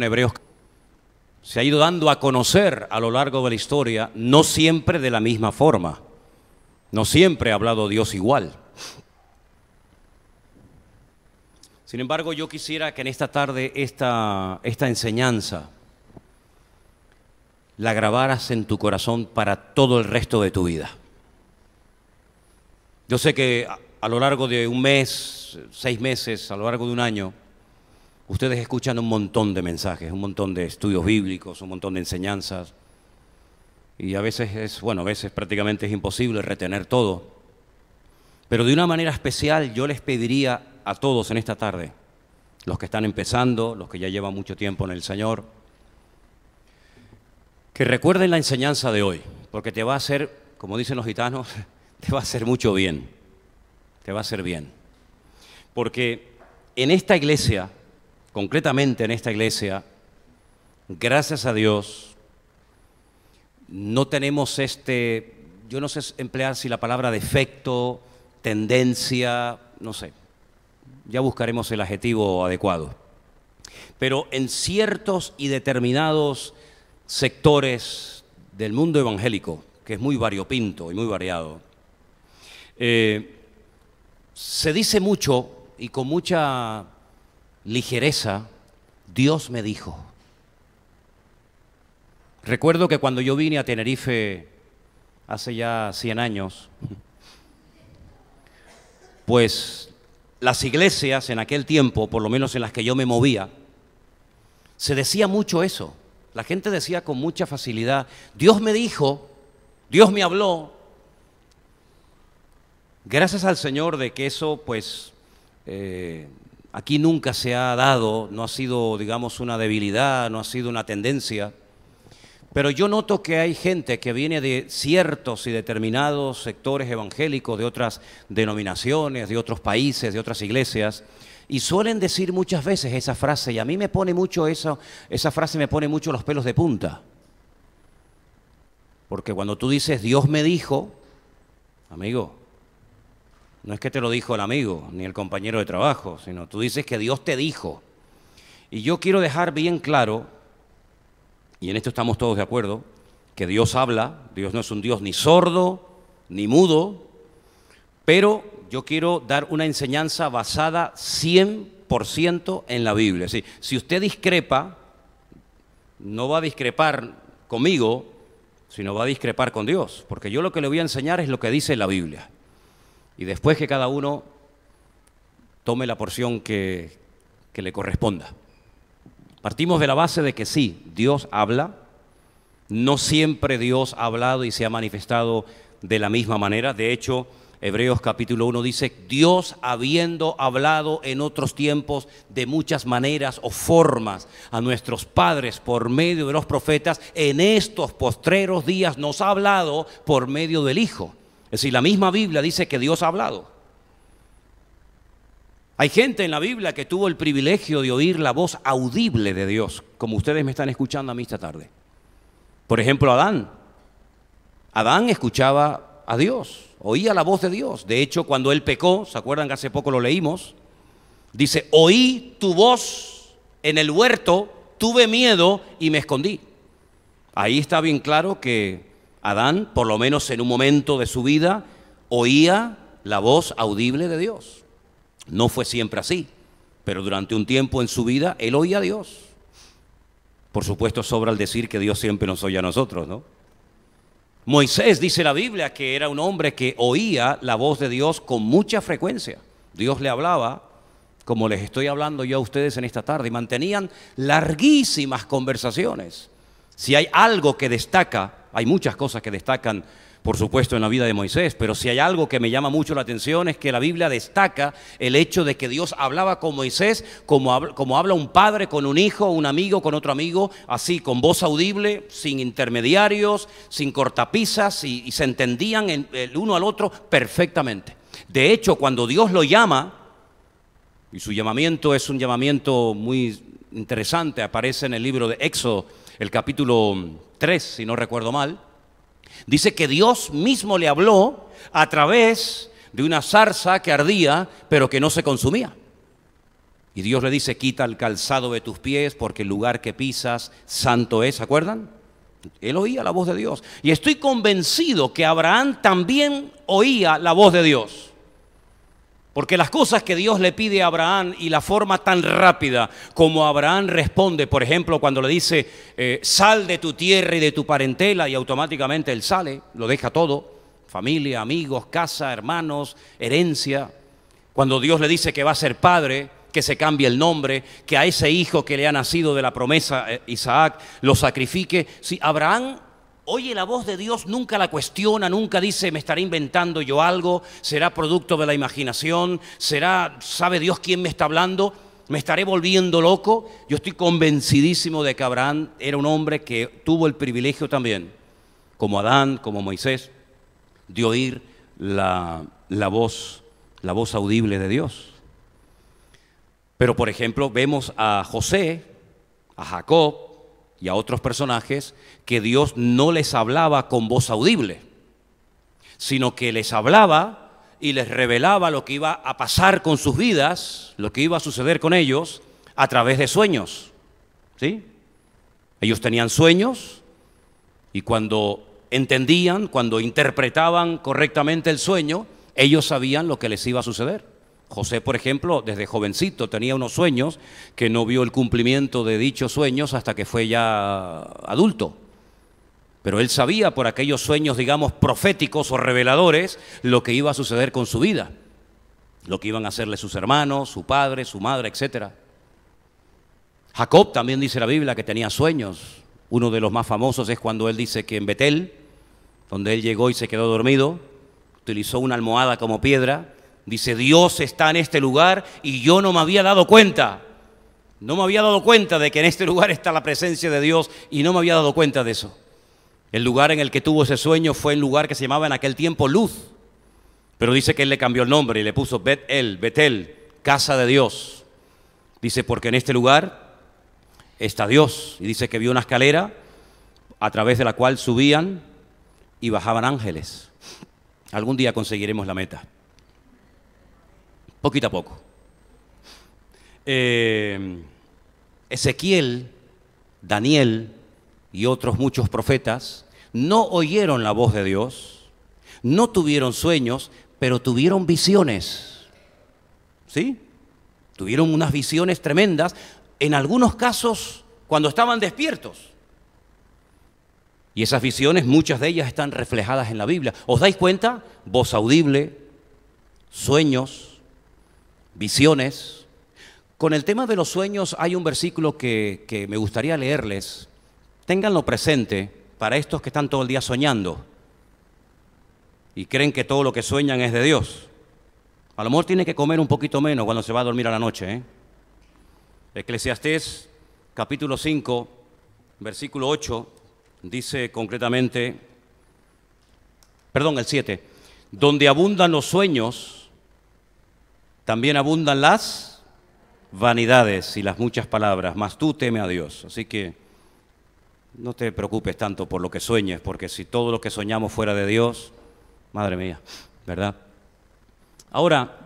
en Hebreos se ha ido dando a conocer a lo largo de la historia, no siempre de la misma forma. No siempre ha hablado Dios igual. Sin embargo, yo quisiera que en esta tarde esta, esta enseñanza la grabaras en tu corazón para todo el resto de tu vida. Yo sé que a, a lo largo de un mes, seis meses, a lo largo de un año, ustedes escuchan un montón de mensajes, un montón de estudios bíblicos, un montón de enseñanzas. Y a veces es, bueno, a veces prácticamente es imposible retener todo. Pero de una manera especial yo les pediría a todos en esta tarde, los que están empezando, los que ya llevan mucho tiempo en el Señor, que recuerden la enseñanza de hoy, porque te va a hacer, como dicen los gitanos, te va a hacer mucho bien, te va a hacer bien. Porque en esta iglesia, concretamente en esta iglesia, gracias a Dios, no tenemos este, yo no sé emplear si la palabra defecto, tendencia, no sé, ya buscaremos el adjetivo adecuado. Pero en ciertos y determinados sectores del mundo evangélico, que es muy variopinto y muy variado, eh, se dice mucho y con mucha ligereza, Dios me dijo. Recuerdo que cuando yo vine a Tenerife hace ya 100 años, pues las iglesias en aquel tiempo, por lo menos en las que yo me movía, se decía mucho eso. La gente decía con mucha facilidad, Dios me dijo, Dios me habló. Gracias al Señor de que eso, pues, eh, aquí nunca se ha dado, no ha sido, digamos, una debilidad, no ha sido una tendencia. Pero yo noto que hay gente que viene de ciertos y determinados sectores evangélicos, de otras denominaciones, de otros países, de otras iglesias, y suelen decir muchas veces esa frase, y a mí me pone mucho eso, esa frase me pone mucho los pelos de punta. Porque cuando tú dices Dios me dijo, amigo, no es que te lo dijo el amigo ni el compañero de trabajo, sino tú dices que Dios te dijo. Y yo quiero dejar bien claro y en esto estamos todos de acuerdo, que Dios habla, Dios no es un Dios ni sordo, ni mudo, pero yo quiero dar una enseñanza basada 100% en la Biblia. si usted discrepa, no va a discrepar conmigo, sino va a discrepar con Dios, porque yo lo que le voy a enseñar es lo que dice la Biblia. Y después que cada uno tome la porción que, que le corresponda. Partimos de la base de que sí, Dios habla, no siempre Dios ha hablado y se ha manifestado de la misma manera. De hecho, Hebreos capítulo 1 dice, Dios habiendo hablado en otros tiempos de muchas maneras o formas a nuestros padres por medio de los profetas, en estos postreros días nos ha hablado por medio del Hijo. Es decir, la misma Biblia dice que Dios ha hablado. Hay gente en la Biblia que tuvo el privilegio de oír la voz audible de Dios, como ustedes me están escuchando a mí esta tarde. Por ejemplo, Adán. Adán escuchaba a Dios, oía la voz de Dios. De hecho, cuando él pecó, ¿se acuerdan que hace poco lo leímos? Dice, oí tu voz en el huerto, tuve miedo y me escondí. Ahí está bien claro que Adán, por lo menos en un momento de su vida, oía la voz audible de Dios. No fue siempre así, pero durante un tiempo en su vida él oía a Dios. Por supuesto, sobra el decir que Dios siempre nos oye a nosotros, ¿no? Moisés dice la Biblia que era un hombre que oía la voz de Dios con mucha frecuencia. Dios le hablaba, como les estoy hablando yo a ustedes en esta tarde, y mantenían larguísimas conversaciones. Si hay algo que destaca, hay muchas cosas que destacan por supuesto, en la vida de Moisés, pero si hay algo que me llama mucho la atención es que la Biblia destaca el hecho de que Dios hablaba con Moisés como, habla, un padre con un hijo, un amigo con otro amigo, así, con voz audible, sin intermediarios, sin cortapisas, y, se entendían el uno al otro perfectamente. De hecho, cuando Dios lo llama, y su llamamiento es un llamamiento muy interesante, aparece en el libro de Éxodo, el capítulo 3, si no recuerdo mal, Dice que Dios mismo le habló a través de una zarza que ardía, pero que no se consumía. Y Dios le dice, quita el calzado de tus pies porque el lugar que pisas santo es, ¿se acuerdan? Él oía la voz de Dios. Y estoy convencido que Abraham también oía la voz de Dios. Porque las cosas que Dios le pide a Abraham y la forma tan rápida como Abraham responde, por ejemplo, cuando le dice, eh, sal de tu tierra y de tu parentela, y automáticamente él sale, lo deja todo, familia, amigos, casa, hermanos, herencia. Cuando Dios le dice que va a ser padre, que se cambie el nombre, que a ese hijo que le ha nacido de la promesa eh, Isaac lo sacrifique. Si Abraham oye la voz de Dios, nunca la cuestiona, nunca dice, me estaré inventando yo algo, será producto de la imaginación, será, sabe Dios quién me está hablando, me estaré volviendo loco. Yo estoy convencidísimo de que Abraham era un hombre que tuvo el privilegio también, como Adán, como Moisés, de oír la, la voz, la voz audible de Dios. Pero, por ejemplo, vemos a José, a Jacob, y a otros personajes que Dios no les hablaba con voz audible, sino que les hablaba y les revelaba lo que iba a pasar con sus vidas, lo que iba a suceder con ellos a través de sueños. ¿Sí? Ellos tenían sueños y cuando entendían, cuando interpretaban correctamente el sueño, ellos sabían lo que les iba a suceder. José, por ejemplo, desde jovencito tenía unos sueños que no vio el cumplimiento de dichos sueños hasta que fue ya adulto. Pero él sabía por aquellos sueños, digamos, proféticos o reveladores, lo que iba a suceder con su vida, lo que iban a hacerle sus hermanos, su padre, su madre, etc. Jacob también dice la Biblia que tenía sueños. Uno de los más famosos es cuando él dice que en Betel, donde él llegó y se quedó dormido, utilizó una almohada como piedra Dice, Dios está en este lugar y yo no me había dado cuenta. No me había dado cuenta de que en este lugar está la presencia de Dios y no me había dado cuenta de eso. El lugar en el que tuvo ese sueño fue el lugar que se llamaba en aquel tiempo Luz. Pero dice que él le cambió el nombre y le puso Betel, Betel, casa de Dios. Dice, porque en este lugar está Dios. Y dice que vio una escalera a través de la cual subían y bajaban ángeles. Algún día conseguiremos la meta poquito a poco. Eh, Ezequiel, Daniel y otros muchos profetas no oyeron la voz de Dios, no tuvieron sueños, pero tuvieron visiones. ¿Sí? Tuvieron unas visiones tremendas, en algunos casos cuando estaban despiertos. Y esas visiones, muchas de ellas están reflejadas en la Biblia. ¿Os dais cuenta? Voz audible, sueños, visiones. Con el tema de los sueños hay un versículo que, me gustaría leerles. Ténganlo presente para estos que están todo el día soñando y creen que todo lo que sueñan es de Dios. A lo mejor tiene que comer un poquito menos cuando se va a dormir a la noche. ¿eh? Eclesiastés capítulo 5, versículo 8, dice concretamente, perdón, el 7, donde abundan los sueños, también abundan las vanidades y las muchas palabras, mas tú teme a Dios. Así que no te preocupes tanto por lo que sueñes, porque si todo lo que soñamos fuera de Dios, madre mía, ¿verdad? Ahora,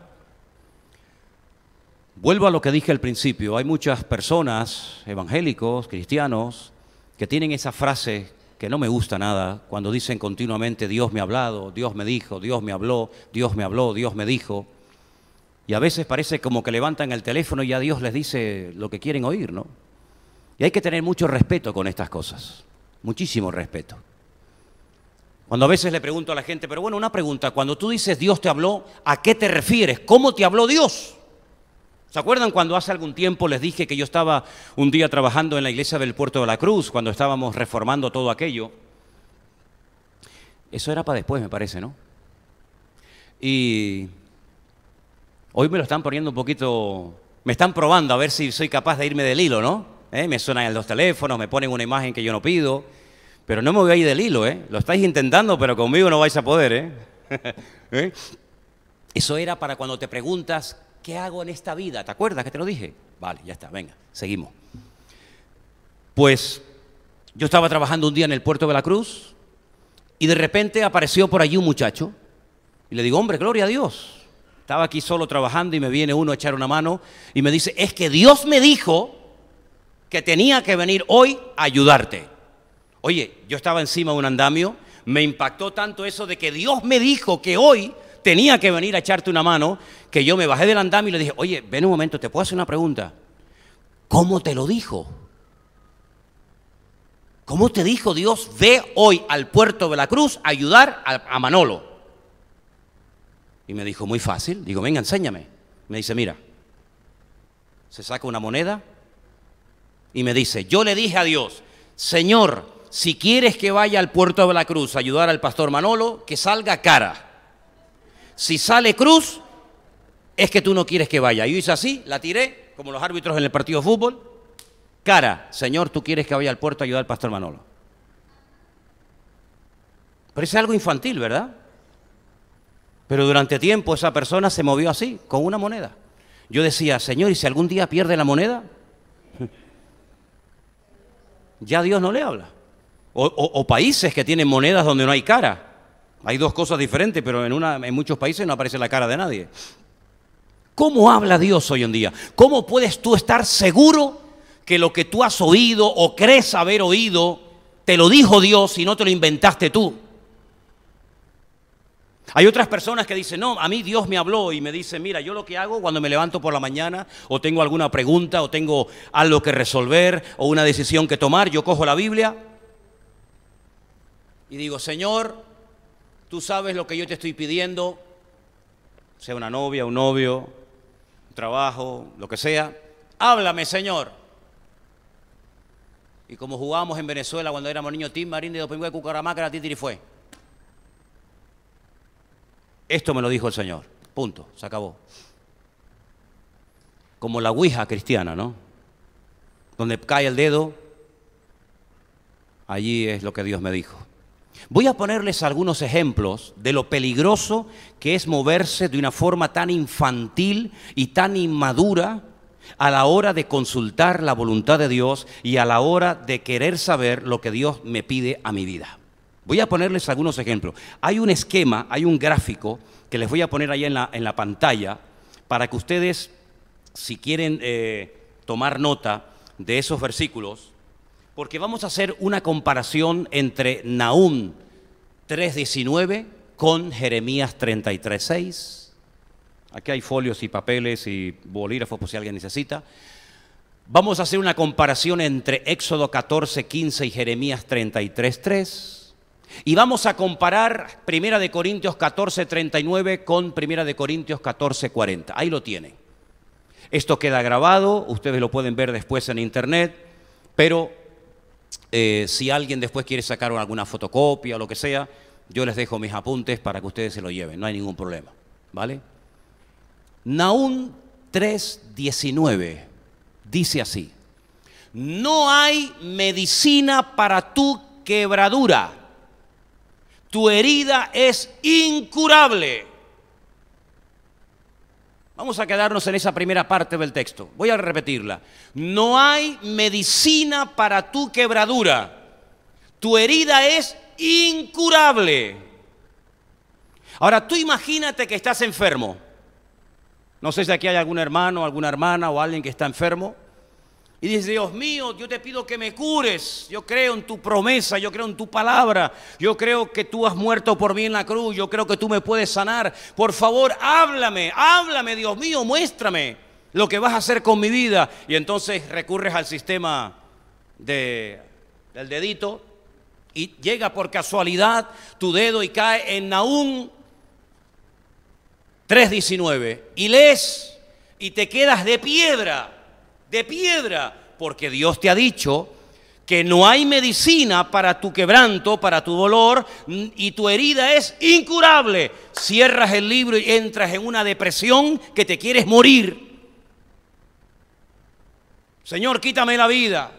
vuelvo a lo que dije al principio. Hay muchas personas, evangélicos, cristianos, que tienen esa frase que no me gusta nada, cuando dicen continuamente Dios me ha hablado, Dios me dijo, Dios me habló, Dios me habló, Dios me dijo. Y a veces parece como que levantan el teléfono y ya Dios les dice lo que quieren oír, ¿no? Y hay que tener mucho respeto con estas cosas, muchísimo respeto. Cuando a veces le pregunto a la gente, pero bueno, una pregunta, cuando tú dices Dios te habló, ¿a qué te refieres? ¿Cómo te habló Dios? ¿Se acuerdan cuando hace algún tiempo les dije que yo estaba un día trabajando en la iglesia del Puerto de la Cruz, cuando estábamos reformando todo aquello? Eso era para después, me parece, ¿no? Y Hoy me lo están poniendo un poquito, me están probando a ver si soy capaz de irme del hilo, ¿no? ¿Eh? Me suenan los teléfonos, me ponen una imagen que yo no pido, pero no me voy a ir del hilo, ¿eh? Lo estáis intentando, pero conmigo no vais a poder, ¿eh? ¿eh? Eso era para cuando te preguntas, ¿qué hago en esta vida? ¿Te acuerdas que te lo dije? Vale, ya está, venga, seguimos. Pues yo estaba trabajando un día en el puerto de la Cruz y de repente apareció por allí un muchacho y le digo, hombre, gloria a Dios. Estaba aquí solo trabajando y me viene uno a echar una mano y me dice, es que Dios me dijo que tenía que venir hoy a ayudarte. Oye, yo estaba encima de un andamio, me impactó tanto eso de que Dios me dijo que hoy tenía que venir a echarte una mano, que yo me bajé del andamio y le dije, oye, ven un momento, ¿te puedo hacer una pregunta? ¿Cómo te lo dijo? ¿Cómo te dijo Dios, ve hoy al puerto de la cruz a ayudar a, Manolo? Y me dijo, muy fácil. Digo, venga, enséñame. Me dice, mira, se saca una moneda y me dice, yo le dije a Dios, Señor, si quieres que vaya al puerto de la cruz a ayudar al pastor Manolo, que salga cara. Si sale cruz, es que tú no quieres que vaya. Yo hice así, la tiré, como los árbitros en el partido de fútbol, cara, Señor, tú quieres que vaya al puerto a ayudar al pastor Manolo. Parece algo infantil, ¿verdad? Pero durante tiempo esa persona se movió así, con una moneda. Yo decía, Señor, ¿y si algún día pierde la moneda? ya Dios no le habla. O, países que tienen monedas donde no hay cara. Hay dos cosas diferentes, pero en, una, en muchos países no aparece la cara de nadie. ¿Cómo habla Dios hoy en día? ¿Cómo puedes tú estar seguro que lo que tú has oído o crees haber oído, te lo dijo Dios y no te lo inventaste tú. Hay otras personas que dicen, no, a mí Dios me habló y me dice, mira, yo lo que hago cuando me levanto por la mañana o tengo alguna pregunta o tengo algo que resolver o una decisión que tomar, yo cojo la Biblia y digo, Señor, tú sabes lo que yo te estoy pidiendo, sea una novia, un novio, un trabajo, lo que sea, háblame, Señor. Y como jugábamos en Venezuela cuando éramos niños, Tim Marín de Domingo de Cucaramácara, Titiri fue. Esto me lo dijo el Señor. Punto. Se acabó. Como la Ouija cristiana, ¿no? Donde cae el dedo, allí es lo que Dios me dijo. Voy a ponerles algunos ejemplos de lo peligroso que es moverse de una forma tan infantil y tan inmadura a la hora de consultar la voluntad de Dios y a la hora de querer saber lo que Dios me pide a mi vida. Voy a ponerles algunos ejemplos. Hay un esquema, hay un gráfico que les voy a poner ahí en la, pantalla para que ustedes, si quieren eh, tomar nota de esos versículos, porque vamos a hacer una comparación entre Nahum 3.19 con Jeremías 33.6 Aquí hay folios y papeles y bolígrafos por si alguien necesita. Vamos a hacer una comparación entre Éxodo 14, 15 y Jeremías 33, 3. Y vamos a comparar Primera de Corintios 14, 39 con Primera de Corintios 14, 40. Ahí lo tienen. Esto queda grabado, ustedes lo pueden ver después en internet, pero eh, si alguien después quiere sacar alguna fotocopia o lo que sea, yo les dejo mis apuntes para que ustedes se lo lleven, no hay ningún problema. ¿Vale? Naún 3:19 dice así, no hay medicina para tu quebradura, tu herida es incurable. Vamos a quedarnos en esa primera parte del texto. Voy a repetirla. No hay medicina para tu quebradura. Tu herida es incurable. Ahora tú imagínate que estás enfermo. No sé si aquí hay algún hermano, alguna hermana o alguien que está enfermo. Y dice, Dios mío, yo te pido que me cures. Yo creo en tu promesa, yo creo en tu palabra. Yo creo que tú has muerto por mí en la cruz. Yo creo que tú me puedes sanar. Por favor, háblame, háblame, Dios mío, muéstrame lo que vas a hacer con mi vida. Y entonces recurres al sistema de, del dedito y llega por casualidad tu dedo y cae en Naúm 3.19 y lees y te quedas de piedra, de piedra, porque Dios te ha dicho que no hay medicina para tu quebranto, para tu dolor, y tu herida es incurable. Cierras el libro y entras en una depresión que te quieres morir. Señor, quítame la vida,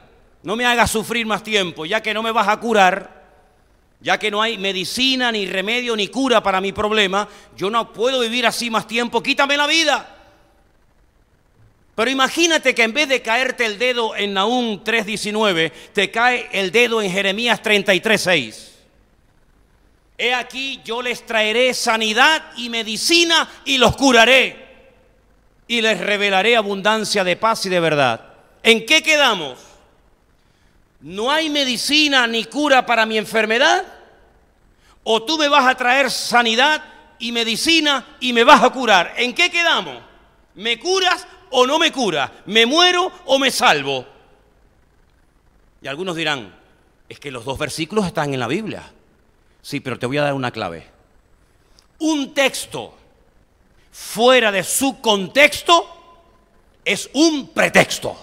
no me hagas sufrir más tiempo, ya que no me vas a curar ya que no hay medicina, ni remedio, ni cura para mi problema, yo no puedo vivir así más tiempo, quítame la vida. Pero imagínate que en vez de caerte el dedo en Nahum 3.19, te cae el dedo en Jeremías 33.6. He aquí yo les traeré sanidad y medicina y los curaré. Y les revelaré abundancia de paz y de verdad. ¿En qué quedamos? ¿No hay medicina ni cura para mi enfermedad? ¿O tú me vas a traer sanidad y medicina y me vas a curar? ¿En qué quedamos? ¿Me curas o no me curas? ¿Me muero o me salvo? Y algunos dirán, es que los dos versículos están en la Biblia. Sí, pero te voy a dar una clave. Un texto fuera de su contexto es un pretexto.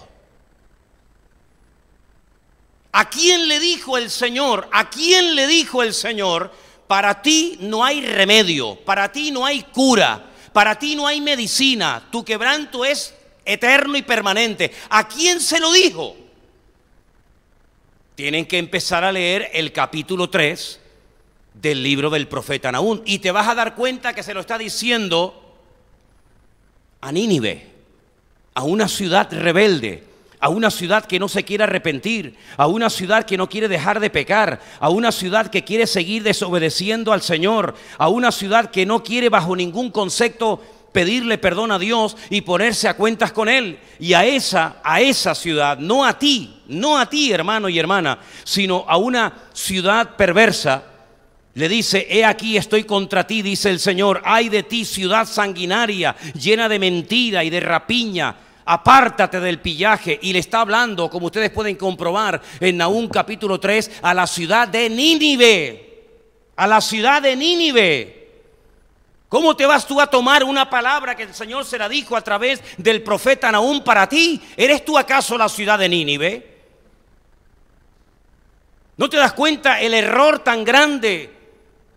¿A quién le dijo el Señor? ¿A quién le dijo el Señor? Para ti no hay remedio, para ti no hay cura, para ti no hay medicina, tu quebranto es eterno y permanente. ¿A quién se lo dijo? Tienen que empezar a leer el capítulo 3 del libro del profeta Naúm. Y te vas a dar cuenta que se lo está diciendo a Nínive, a una ciudad rebelde, a una ciudad que no se quiere arrepentir, a una ciudad que no quiere dejar de pecar, a una ciudad que quiere seguir desobedeciendo al Señor, a una ciudad que no quiere bajo ningún concepto pedirle perdón a Dios y ponerse a cuentas con Él. Y a esa, a esa ciudad, no a ti, no a ti hermano y hermana, sino a una ciudad perversa, le dice, he aquí estoy contra ti, dice el Señor, ay de ti ciudad sanguinaria, llena de mentira y de rapiña, apártate del pillaje. Y le está hablando, como ustedes pueden comprobar en Nahum capítulo 3, a la ciudad de Nínive, a la ciudad de Nínive. ¿Cómo te vas tú a tomar una palabra que el Señor se la dijo a través del profeta Nahum para ti? ¿Eres tú acaso la ciudad de Nínive? ¿No te das cuenta el error tan grande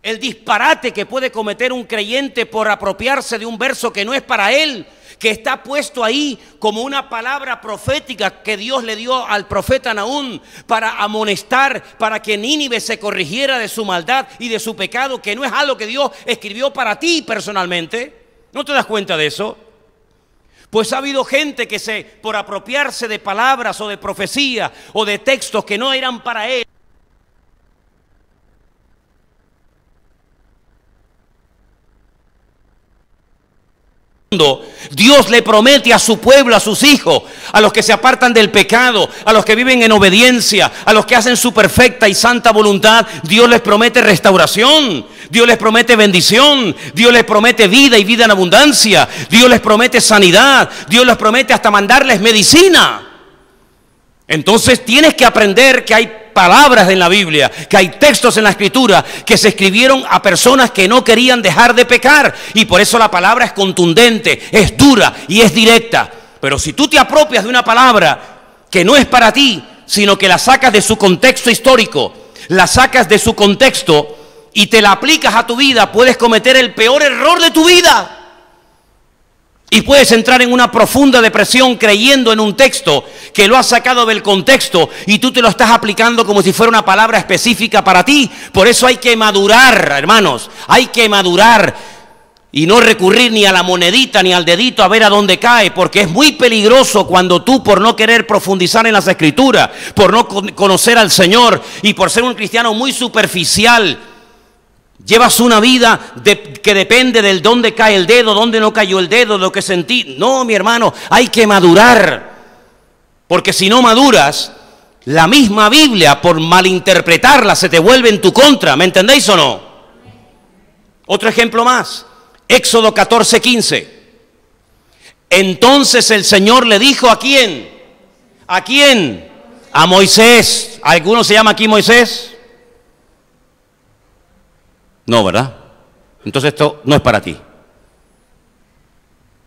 el disparate que puede cometer un creyente por apropiarse de un verso que no es para él, que está puesto ahí como una palabra profética que Dios le dio al profeta Naúm para amonestar, para que Nínive se corrigiera de su maldad y de su pecado, que no es algo que Dios escribió para ti personalmente. ¿No te das cuenta de eso? Pues ha habido gente que se, por apropiarse de palabras o de profecía o de textos que no eran para él, Dios le promete a su pueblo, a sus hijos, a los que se apartan del pecado, a los que viven en obediencia, a los que hacen su perfecta y santa voluntad, Dios les promete restauración, Dios les promete bendición, Dios les promete vida y vida en abundancia, Dios les promete sanidad, Dios les promete hasta mandarles medicina. Entonces tienes que aprender que hay palabras en la Biblia, que hay textos en la escritura que se escribieron a personas que no querían dejar de pecar. Y por eso la palabra es contundente, es dura y es directa. Pero si tú te apropias de una palabra que no es para ti, sino que la sacas de su contexto histórico, la sacas de su contexto y te la aplicas a tu vida, puedes cometer el peor error de tu vida. Y puedes entrar en una profunda depresión creyendo en un texto que lo has sacado del contexto y tú te lo estás aplicando como si fuera una palabra específica para ti. Por eso hay que madurar, hermanos. Hay que madurar y no recurrir ni a la monedita ni al dedito a ver a dónde cae, porque es muy peligroso cuando tú por no querer profundizar en las escrituras, por no conocer al Señor y por ser un cristiano muy superficial, Llevas una vida que depende del dónde cae el dedo, dónde no cayó el dedo, lo que sentí. No, mi hermano, hay que madurar. Porque si no maduras, la misma Biblia, por malinterpretarla, se te vuelve en tu contra. ¿Me entendéis o no? Otro ejemplo más. Éxodo 14, 15. Entonces el Señor le dijo a quién? ¿A quién? A Moisés. ¿Alguno se llama aquí Moisés? No, ¿verdad? Entonces esto no es para ti.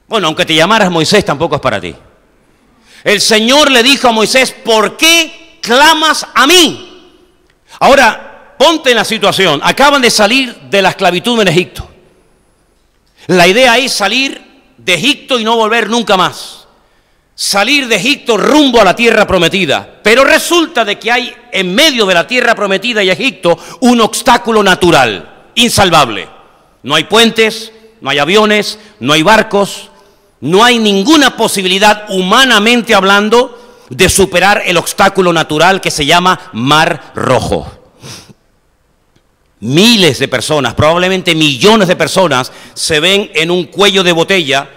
Bueno, aunque te llamaras Moisés, tampoco es para ti. El Señor le dijo a Moisés, ¿por qué clamas a mí? Ahora, ponte en la situación. Acaban de salir de la esclavitud en Egipto. La idea es salir de Egipto y no volver nunca más. Salir de Egipto rumbo a la tierra prometida. Pero resulta de que hay en medio de la tierra prometida y Egipto un obstáculo natural insalvable. No hay puentes, no hay aviones, no hay barcos, no hay ninguna posibilidad humanamente hablando de superar el obstáculo natural que se llama Mar Rojo. miles de personas, probablemente millones de personas, se ven en un cuello de botella,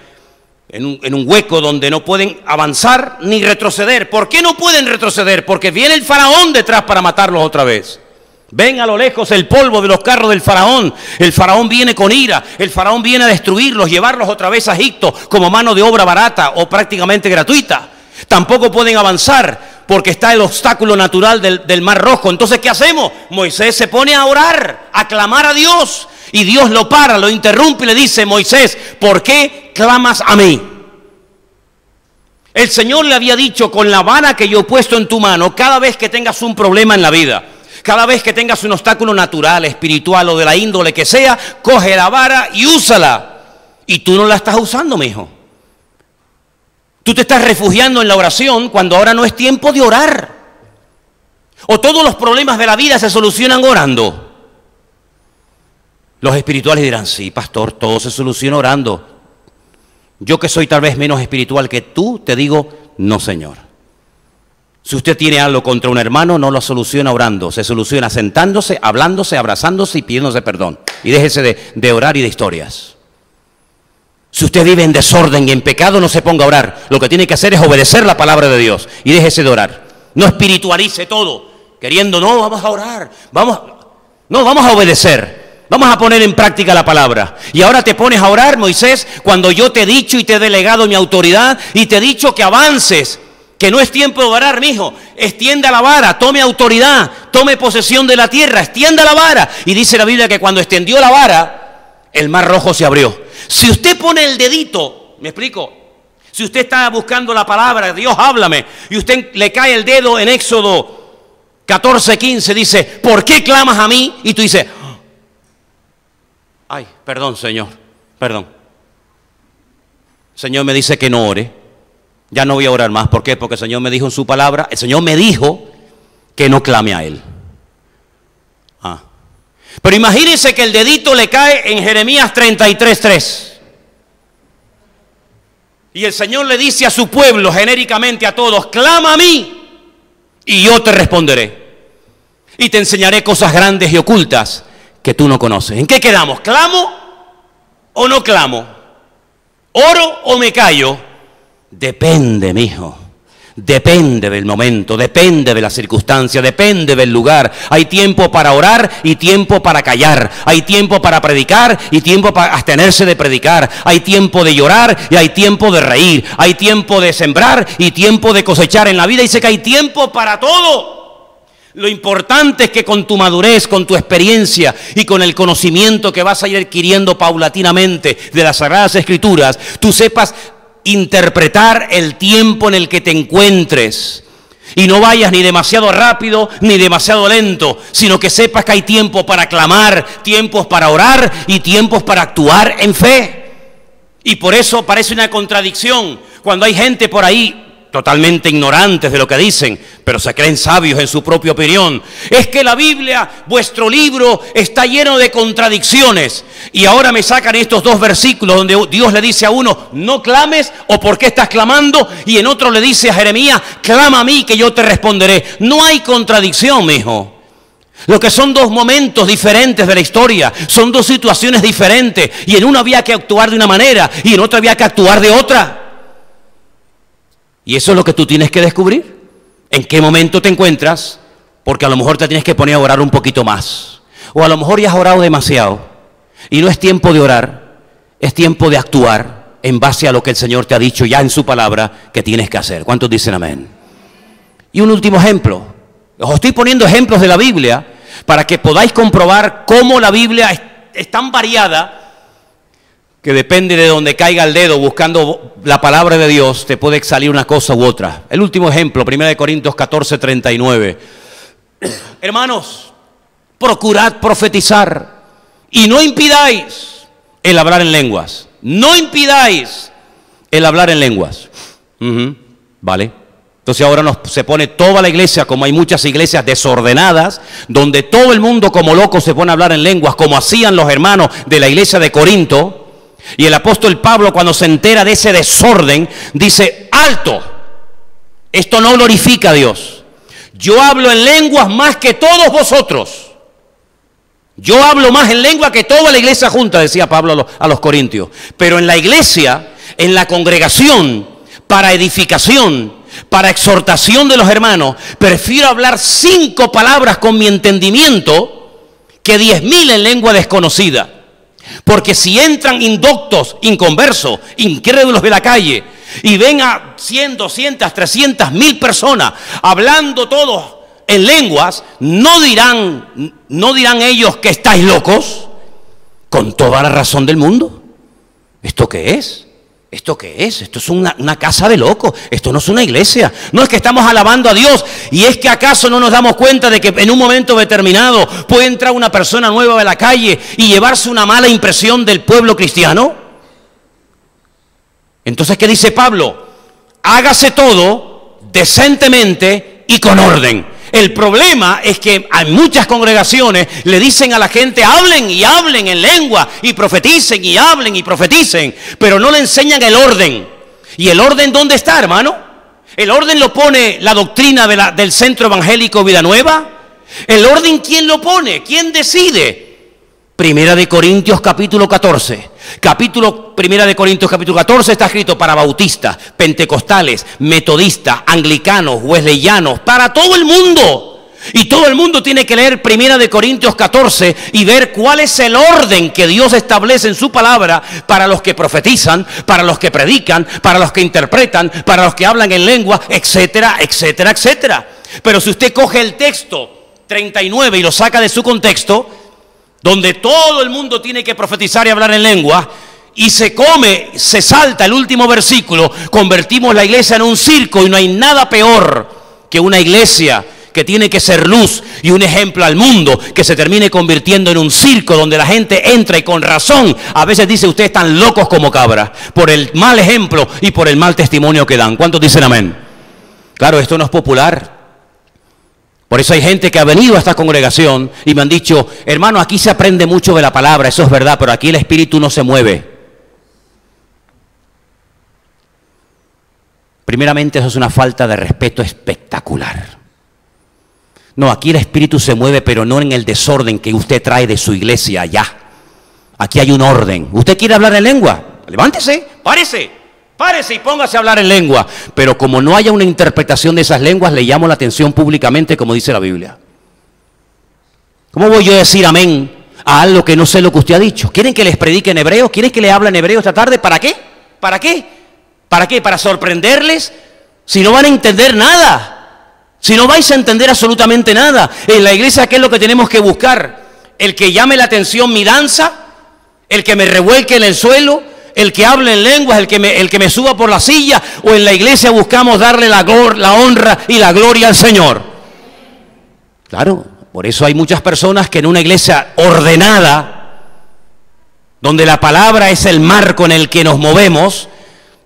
en un, hueco donde no pueden avanzar ni retroceder. ¿Por qué no pueden retroceder? Porque viene el faraón detrás para matarlos otra vez. Ven a lo lejos el polvo de los carros del faraón. El faraón viene con ira. El faraón viene a destruirlos, llevarlos otra vez a Egipto como mano de obra barata o prácticamente gratuita. Tampoco pueden avanzar porque está el obstáculo natural del, del, mar rojo. Entonces, ¿qué hacemos? Moisés se pone a orar, a clamar a Dios. Y Dios lo para, lo interrumpe y le dice, Moisés, ¿por qué clamas a mí? El Señor le había dicho, con la vara que yo he puesto en tu mano, cada vez que tengas un problema en la vida, cada vez que tengas un obstáculo natural, espiritual o de la índole que sea, coge la vara y úsala. Y tú no la estás usando, mi hijo. Tú te estás refugiando en la oración cuando ahora no es tiempo de orar. O todos los problemas de la vida se solucionan orando. Los espirituales dirán, sí, pastor, todo se soluciona orando. Yo que soy tal vez menos espiritual que tú, te digo, no, Señor. Si usted tiene algo contra un hermano, no lo soluciona orando, se soluciona sentándose, hablándose, abrazándose y pidiéndose perdón. Y déjese de, de orar y de historias. Si usted vive en desorden y en pecado, no se ponga a orar. Lo que tiene que hacer es obedecer la palabra de Dios y déjese de orar. No espiritualice todo, queriendo, no, vamos a orar, vamos, no, vamos a obedecer. Vamos a poner en práctica la palabra. Y ahora te pones a orar, Moisés, cuando yo te he dicho y te he delegado mi autoridad y te he dicho que avances, que no es tiempo de orar, mi hijo. Extienda la vara, tome autoridad, tome posesión de la tierra, extienda la vara. Y dice la Biblia que cuando extendió la vara, el mar rojo se abrió. Si usted pone el dedito, ¿me explico? Si usted está buscando la palabra, Dios háblame, y usted le cae el dedo en Éxodo 14, 15, dice, ¿por qué clamas a mí? Y tú dices, ay, perdón, Señor, perdón. Señor me dice que no ore. Ya no voy a orar más. ¿Por qué? Porque el Señor me dijo en su palabra, el Señor me dijo que no clame a Él. Ah. Pero imagínense que el dedito le cae en Jeremías 33.3. Y el Señor le dice a su pueblo, genéricamente a todos, clama a mí y yo te responderé. Y te enseñaré cosas grandes y ocultas que tú no conoces. ¿En qué quedamos? ¿Clamo o no clamo? ¿Oro o me callo? Depende, mi hijo. Depende del momento, depende de la circunstancia, depende del lugar. Hay tiempo para orar y tiempo para callar. Hay tiempo para predicar y tiempo para abstenerse de predicar. Hay tiempo de llorar y hay tiempo de reír. Hay tiempo de sembrar y tiempo de cosechar. En la vida dice que hay tiempo para todo. Lo importante es que con tu madurez, con tu experiencia y con el conocimiento que vas a ir adquiriendo paulatinamente de las Sagradas Escrituras, tú sepas interpretar el tiempo en el que te encuentres. Y no vayas ni demasiado rápido ni demasiado lento, sino que sepas que hay tiempo para clamar, tiempos para orar y tiempos para actuar en fe. Y por eso parece una contradicción cuando hay gente por ahí totalmente ignorantes de lo que dicen, pero se creen sabios en su propia opinión. Es que la Biblia, vuestro libro, está lleno de contradicciones. Y ahora me sacan estos dos versículos donde Dios le dice a uno, no clames o por qué estás clamando, y en otro le dice a Jeremías, clama a mí que yo te responderé. No hay contradicción, hijo. Lo que son dos momentos diferentes de la historia, son dos situaciones diferentes, y en una había que actuar de una manera y en otra había que actuar de otra. Y eso es lo que tú tienes que descubrir. ¿En qué momento te encuentras? Porque a lo mejor te tienes que poner a orar un poquito más. O a lo mejor ya has orado demasiado. Y no es tiempo de orar, es tiempo de actuar en base a lo que el Señor te ha dicho ya en su palabra que tienes que hacer. ¿Cuántos dicen amén? Y un último ejemplo. Os estoy poniendo ejemplos de la Biblia para que podáis comprobar cómo la Biblia es, es tan variada que depende de donde caiga el dedo buscando la palabra de Dios, te puede salir una cosa u otra. El último ejemplo, 1 Corintios 14, 39. Hermanos, procurad profetizar y no impidáis el hablar en lenguas. No impidáis el hablar en lenguas. ¿Vale? Entonces ahora nos, se pone toda la iglesia, como hay muchas iglesias desordenadas, donde todo el mundo como loco se pone a hablar en lenguas, como hacían los hermanos de la iglesia de Corinto. Y el apóstol Pablo cuando se entera de ese desorden, dice, alto, esto no glorifica a Dios. Yo hablo en lenguas más que todos vosotros. Yo hablo más en lengua que toda la iglesia junta, decía Pablo a los, a los corintios. Pero en la iglesia, en la congregación, para edificación, para exhortación de los hermanos, prefiero hablar cinco palabras con mi entendimiento que diez mil en lengua desconocida. Porque si entran indoctos, inconversos, incrédulos de la calle, y ven a 100, 200, 300 mil personas hablando todos en lenguas, no dirán, no dirán ellos que estáis locos, con toda la razón del mundo. ¿Esto qué es? ¿Esto qué es? Esto es una, una, casa de locos. Esto no es una iglesia. No es que estamos alabando a Dios. Y es que acaso no nos damos cuenta de que en un momento determinado puede entrar una persona nueva de la calle y llevarse una mala impresión del pueblo cristiano. Entonces, ¿qué dice Pablo? Hágase todo decentemente y con orden. El problema es que hay muchas congregaciones le dicen a la gente, hablen y hablen en lengua y profeticen y hablen y profeticen, pero no le enseñan el orden. ¿Y el orden dónde está, hermano? ¿El orden lo pone la doctrina del Centro Evangélico Vida Nueva? ¿El orden quién lo pone? ¿Quién decide? Primera de Corintios capítulo 14. Capítulo Primera de Corintios capítulo 14 está escrito para bautistas, pentecostales, metodistas, anglicanos, wesleyanos, para todo el mundo. Y todo el mundo tiene que leer Primera de Corintios 14 y ver cuál es el orden que Dios establece en su palabra para los que profetizan, para los que predican, para los que interpretan, para los que hablan en lengua, etcétera, etcétera, etcétera. Pero si usted coge el texto 39 y lo saca de su contexto, donde todo el mundo tiene que profetizar y hablar en lengua, y se come, se salta el último versículo, convertimos la iglesia en un circo y no hay nada peor que una iglesia que tiene que ser luz y un ejemplo al mundo, que se termine convirtiendo en un circo donde la gente entra y con razón a veces dice ustedes están locos como cabras por el mal ejemplo y por el mal testimonio que dan. ¿Cuántos dicen amén? Claro, esto no es popular. Por eso hay gente que ha venido a esta congregación y me han dicho, hermano, aquí se aprende mucho de la palabra, eso es verdad, pero aquí el espíritu no se mueve. Primeramente eso es una falta de respeto espectacular. No, aquí el espíritu se mueve, pero no en el desorden que usted trae de su iglesia allá. Aquí hay un orden. ¿Usted quiere hablar en lengua? Levántese, párese. Párese y póngase a hablar en lengua. Pero como no haya una interpretación de esas lenguas, le llamo la atención públicamente, como dice la Biblia. ¿Cómo voy yo a decir amén a algo que no sé lo que usted ha dicho? ¿Quieren que les predique en hebreo? ¿Quieren que le hable en hebreo esta tarde? ¿Para qué? ¿Para qué? ¿Para qué? ¿Para sorprenderles? Si no van a entender nada. Si no vais a entender absolutamente nada. En la iglesia, ¿qué es lo que tenemos que buscar? El que llame la atención mi danza, el que me revuelque en el suelo, el que hable en lenguas, el que, me, el que me suba por la silla, o en la iglesia buscamos darle la, la honra y la gloria al Señor. Claro, por eso hay muchas personas que en una iglesia ordenada, donde la palabra es el marco en el que nos movemos,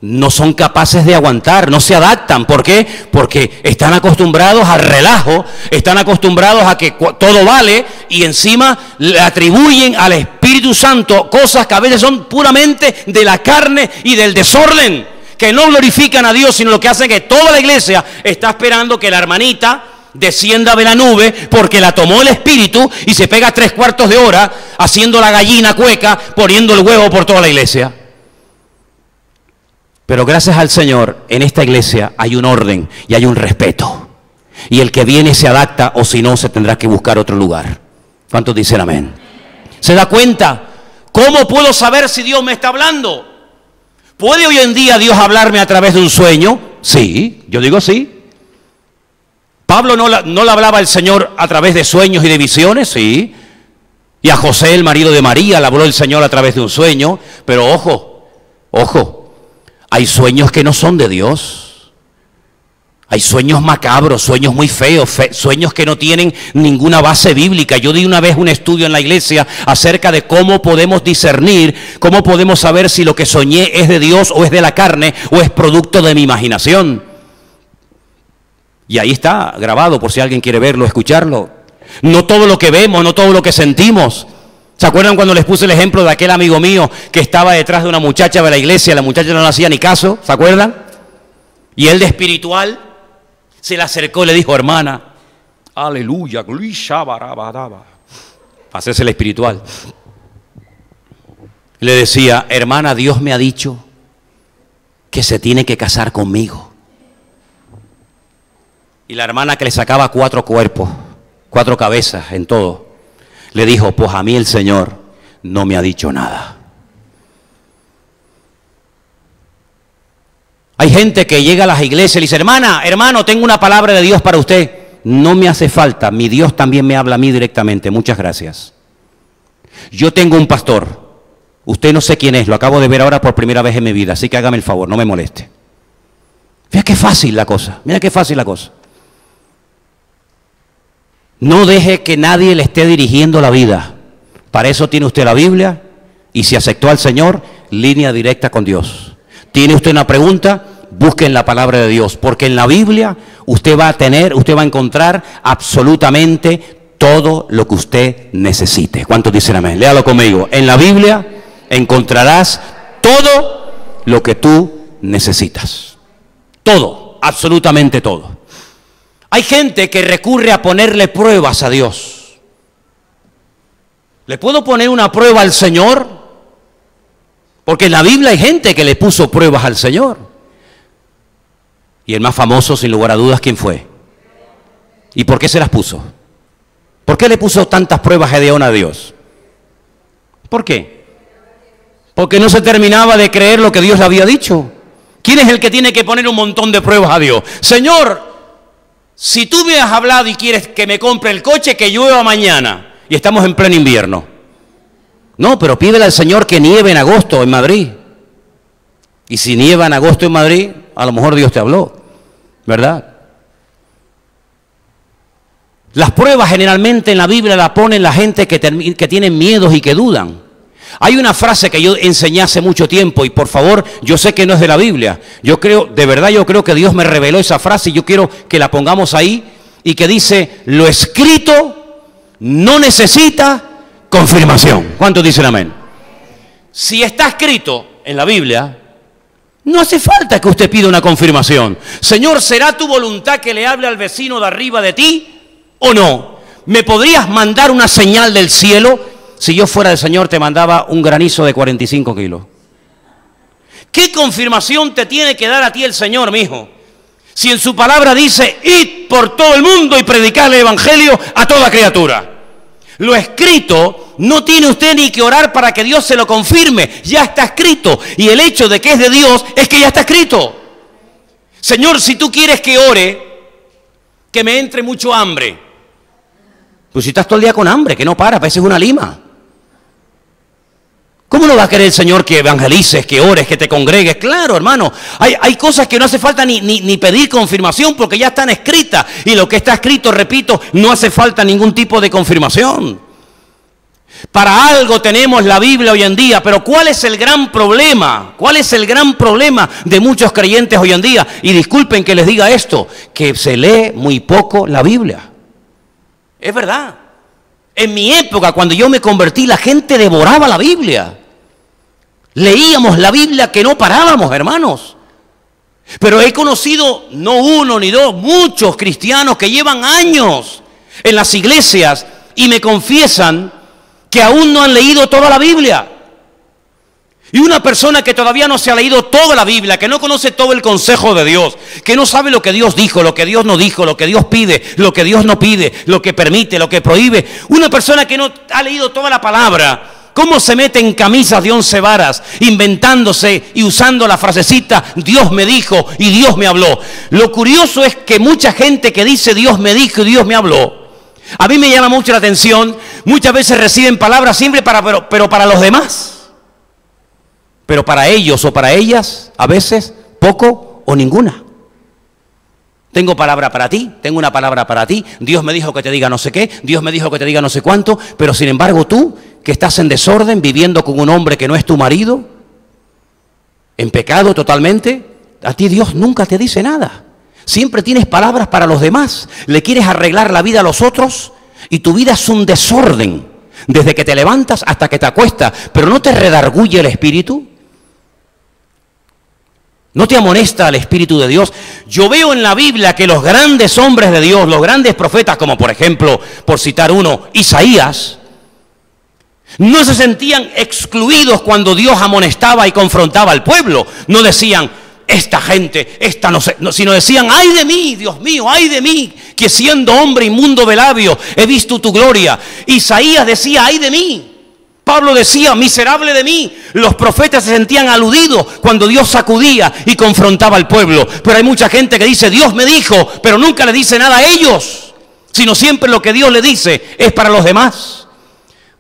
no son capaces de aguantar, no se adaptan. ¿Por qué? Porque están acostumbrados al relajo, están acostumbrados a que todo vale y encima le atribuyen al Espíritu Santo cosas que a veces son puramente de la carne y del desorden, que no glorifican a Dios, sino lo que hace que toda la iglesia está esperando que la hermanita descienda de la nube porque la tomó el Espíritu y se pega tres cuartos de hora haciendo la gallina cueca, poniendo el huevo por toda la iglesia. Pero gracias al Señor, en esta iglesia hay un orden y hay un respeto. Y el que viene se adapta o si no, se tendrá que buscar otro lugar. ¿Cuántos dicen amén? ¿Se da cuenta? ¿Cómo puedo saber si Dios me está hablando? ¿Puede hoy en día Dios hablarme a través de un sueño? Sí, yo digo sí. ¿Pablo no, no le hablaba el Señor a través de sueños y de visiones? Sí. Y a José, el marido de María, le habló el Señor a través de un sueño. Pero ojo, ojo, hay sueños que no son de Dios. Hay sueños macabros, sueños muy feos, sueños que no tienen ninguna base bíblica. Yo di una vez un estudio en la iglesia acerca de cómo podemos discernir, cómo podemos saber si lo que soñé es de Dios o es de la carne o es producto de mi imaginación. Y ahí está grabado por si alguien quiere verlo, escucharlo. No todo lo que vemos, no todo lo que sentimos ¿Se acuerdan cuando les puse el ejemplo de aquel amigo mío que estaba detrás de una muchacha de la iglesia? La muchacha no le hacía ni caso, ¿se acuerdan? Y él de espiritual se le acercó y le dijo, hermana, aleluya, hacerse el espiritual. Le decía, hermana, Dios me ha dicho que se tiene que casar conmigo. Y la hermana que le sacaba cuatro cuerpos, cuatro cabezas en todo, le dijo, pues a mí el Señor no me ha dicho nada. Hay gente que llega a las iglesias y dice, hermana, hermano, tengo una palabra de Dios para usted. No me hace falta, mi Dios también me habla a mí directamente. Muchas gracias. Yo tengo un pastor. Usted no sé quién es, lo acabo de ver ahora por primera vez en mi vida, así que hágame el favor, no me moleste. Mira qué fácil la cosa, mira qué fácil la cosa. No deje que nadie le esté dirigiendo la vida. Para eso tiene usted la Biblia y si aceptó al Señor, línea directa con Dios. ¿Tiene usted una pregunta? Busque en la palabra de Dios, porque en la Biblia usted va a tener, usted va a encontrar absolutamente todo lo que usted necesite. ¿Cuántos dicen amén? Léalo conmigo. En la Biblia encontrarás todo lo que tú necesitas. Todo, absolutamente todo. Hay gente que recurre a ponerle pruebas a Dios. ¿Le puedo poner una prueba al Señor? Porque en la Biblia hay gente que le puso pruebas al Señor. Y el más famoso, sin lugar a dudas, ¿quién fue? ¿Y por qué se las puso? ¿Por qué le puso tantas pruebas Gedeón a Dios? ¿Por qué? Porque no se terminaba de creer lo que Dios le había dicho. ¿Quién es el que tiene que poner un montón de pruebas a Dios? Señor, si tú me has hablado y quieres que me compre el coche, que llueva mañana. Y estamos en pleno invierno. No, pero pídele al Señor que nieve en agosto en Madrid. Y si nieva en agosto en Madrid, a lo mejor Dios te habló, ¿verdad? Las pruebas generalmente en la Biblia la ponen la gente que, que miedos y que dudan. Hay una frase que yo enseñé hace mucho tiempo y por favor, yo sé que no es de la Biblia. Yo creo, de verdad yo creo que Dios me reveló esa frase y yo quiero que la pongamos ahí y que dice, lo escrito no necesita confirmación. ¿Cuántos dicen amén? Si está escrito en la Biblia, no hace falta que usted pida una confirmación. Señor, ¿será tu voluntad que le hable al vecino de arriba de ti o no? ¿Me podrías mandar una señal del cielo? Si yo fuera el Señor te mandaba un granizo de 45 kilos. ¿Qué confirmación te tiene que dar a ti el Señor, mi hijo? Si en su palabra dice, id por todo el mundo y predicar el Evangelio a toda criatura. Lo escrito no tiene usted ni que orar para que Dios se lo confirme. Ya está escrito. Y el hecho de que es de Dios es que ya está escrito. Señor, si tú quieres que ore, que me entre mucho hambre. Pues si estás todo el día con hambre, que no para, pareces una lima. ¿Cómo no va a querer el Señor que evangelices, que ores, que te congregues? Claro, hermano. Hay, cosas que no hace falta ni, ni, pedir confirmación porque ya están escritas. Y lo que está escrito, repito, no hace falta ningún tipo de confirmación. Para algo tenemos la Biblia hoy en día, pero ¿cuál es el gran problema? ¿Cuál es el gran problema de muchos creyentes hoy en día? Y disculpen que les diga esto, que se lee muy poco la Biblia. Es verdad. En mi época, cuando yo me convertí, la gente devoraba la Biblia. Leíamos la Biblia que no parábamos, hermanos. Pero he conocido no uno ni dos, muchos cristianos que llevan años en las iglesias y me confiesan que aún no han leído toda la Biblia. Y una persona que todavía no se ha leído toda la Biblia, que no conoce todo el consejo de Dios, que no sabe lo que Dios dijo, lo que Dios no dijo, lo que Dios pide, lo que Dios no pide, lo que permite, lo que prohíbe. Una persona que no ha leído toda la palabra, ¿Cómo se mete en camisas de once varas, inventándose y usando la frasecita, Dios me dijo y Dios me habló? Lo curioso es que mucha gente que dice Dios me dijo y Dios me habló, a mí me llama mucho la atención, muchas veces reciben palabras siempre para, pero, pero para los demás. Pero para ellos o para ellas, a veces poco o ninguna. Tengo palabra para ti, tengo una palabra para ti. Dios me dijo que te diga no sé qué, Dios me dijo que te diga no sé cuánto, pero sin embargo tú, que estás en desorden, viviendo con un hombre que no es tu marido, en pecado totalmente, a ti Dios nunca te dice nada. Siempre tienes palabras para los demás, le quieres arreglar la vida a los otros y tu vida es un desorden, desde que te levantas hasta que te acuestas, pero no te redarguye el espíritu. ¿No te amonesta el Espíritu de Dios? Yo veo en la Biblia que los grandes hombres de Dios, los grandes profetas, como por ejemplo, por citar uno, Isaías, No se sentían excluidos cuando Dios amonestaba y confrontaba al pueblo. No decían, esta gente, esta no sé, sino decían, ay de mí, Dios mío, ay de mí, que siendo hombre inmundo de labio he visto tu gloria. Isaías decía, ay de mí. Pablo decía, miserable de mí. Los profetas se sentían aludidos cuando Dios sacudía y confrontaba al pueblo. Pero hay mucha gente que dice, Dios me dijo, pero nunca le dice nada a ellos, sino siempre lo que Dios le dice es para los demás.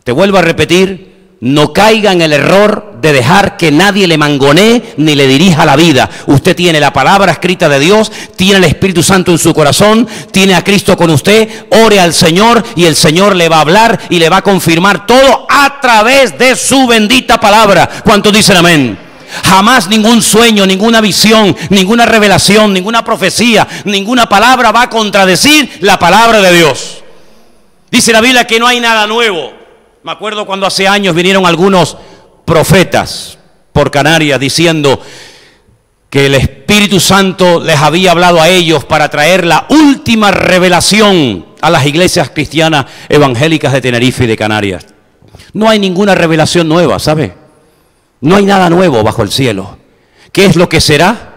Te vuelvo a repetir, no caiga en el error de dejar que nadie le mangonee ni le dirija la vida. Usted tiene la palabra escrita de Dios, tiene el Espíritu Santo en su corazón, tiene a Cristo con usted, ore al Señor y el Señor le va a hablar y le va a confirmar todo a través de su bendita palabra. ¿Cuántos dicen amén? Jamás ningún sueño, ninguna visión, ninguna revelación, ninguna profecía, ninguna palabra va a contradecir la palabra de Dios. Dice la Biblia que no hay nada nuevo. Me acuerdo cuando hace años vinieron algunos profetas por Canarias diciendo que el Espíritu Santo les había hablado a ellos para traer la última revelación a las iglesias cristianas evangélicas de Tenerife y de Canarias. No hay ninguna revelación nueva, ¿sabe? No hay nada nuevo bajo el cielo. ¿Qué es lo que será?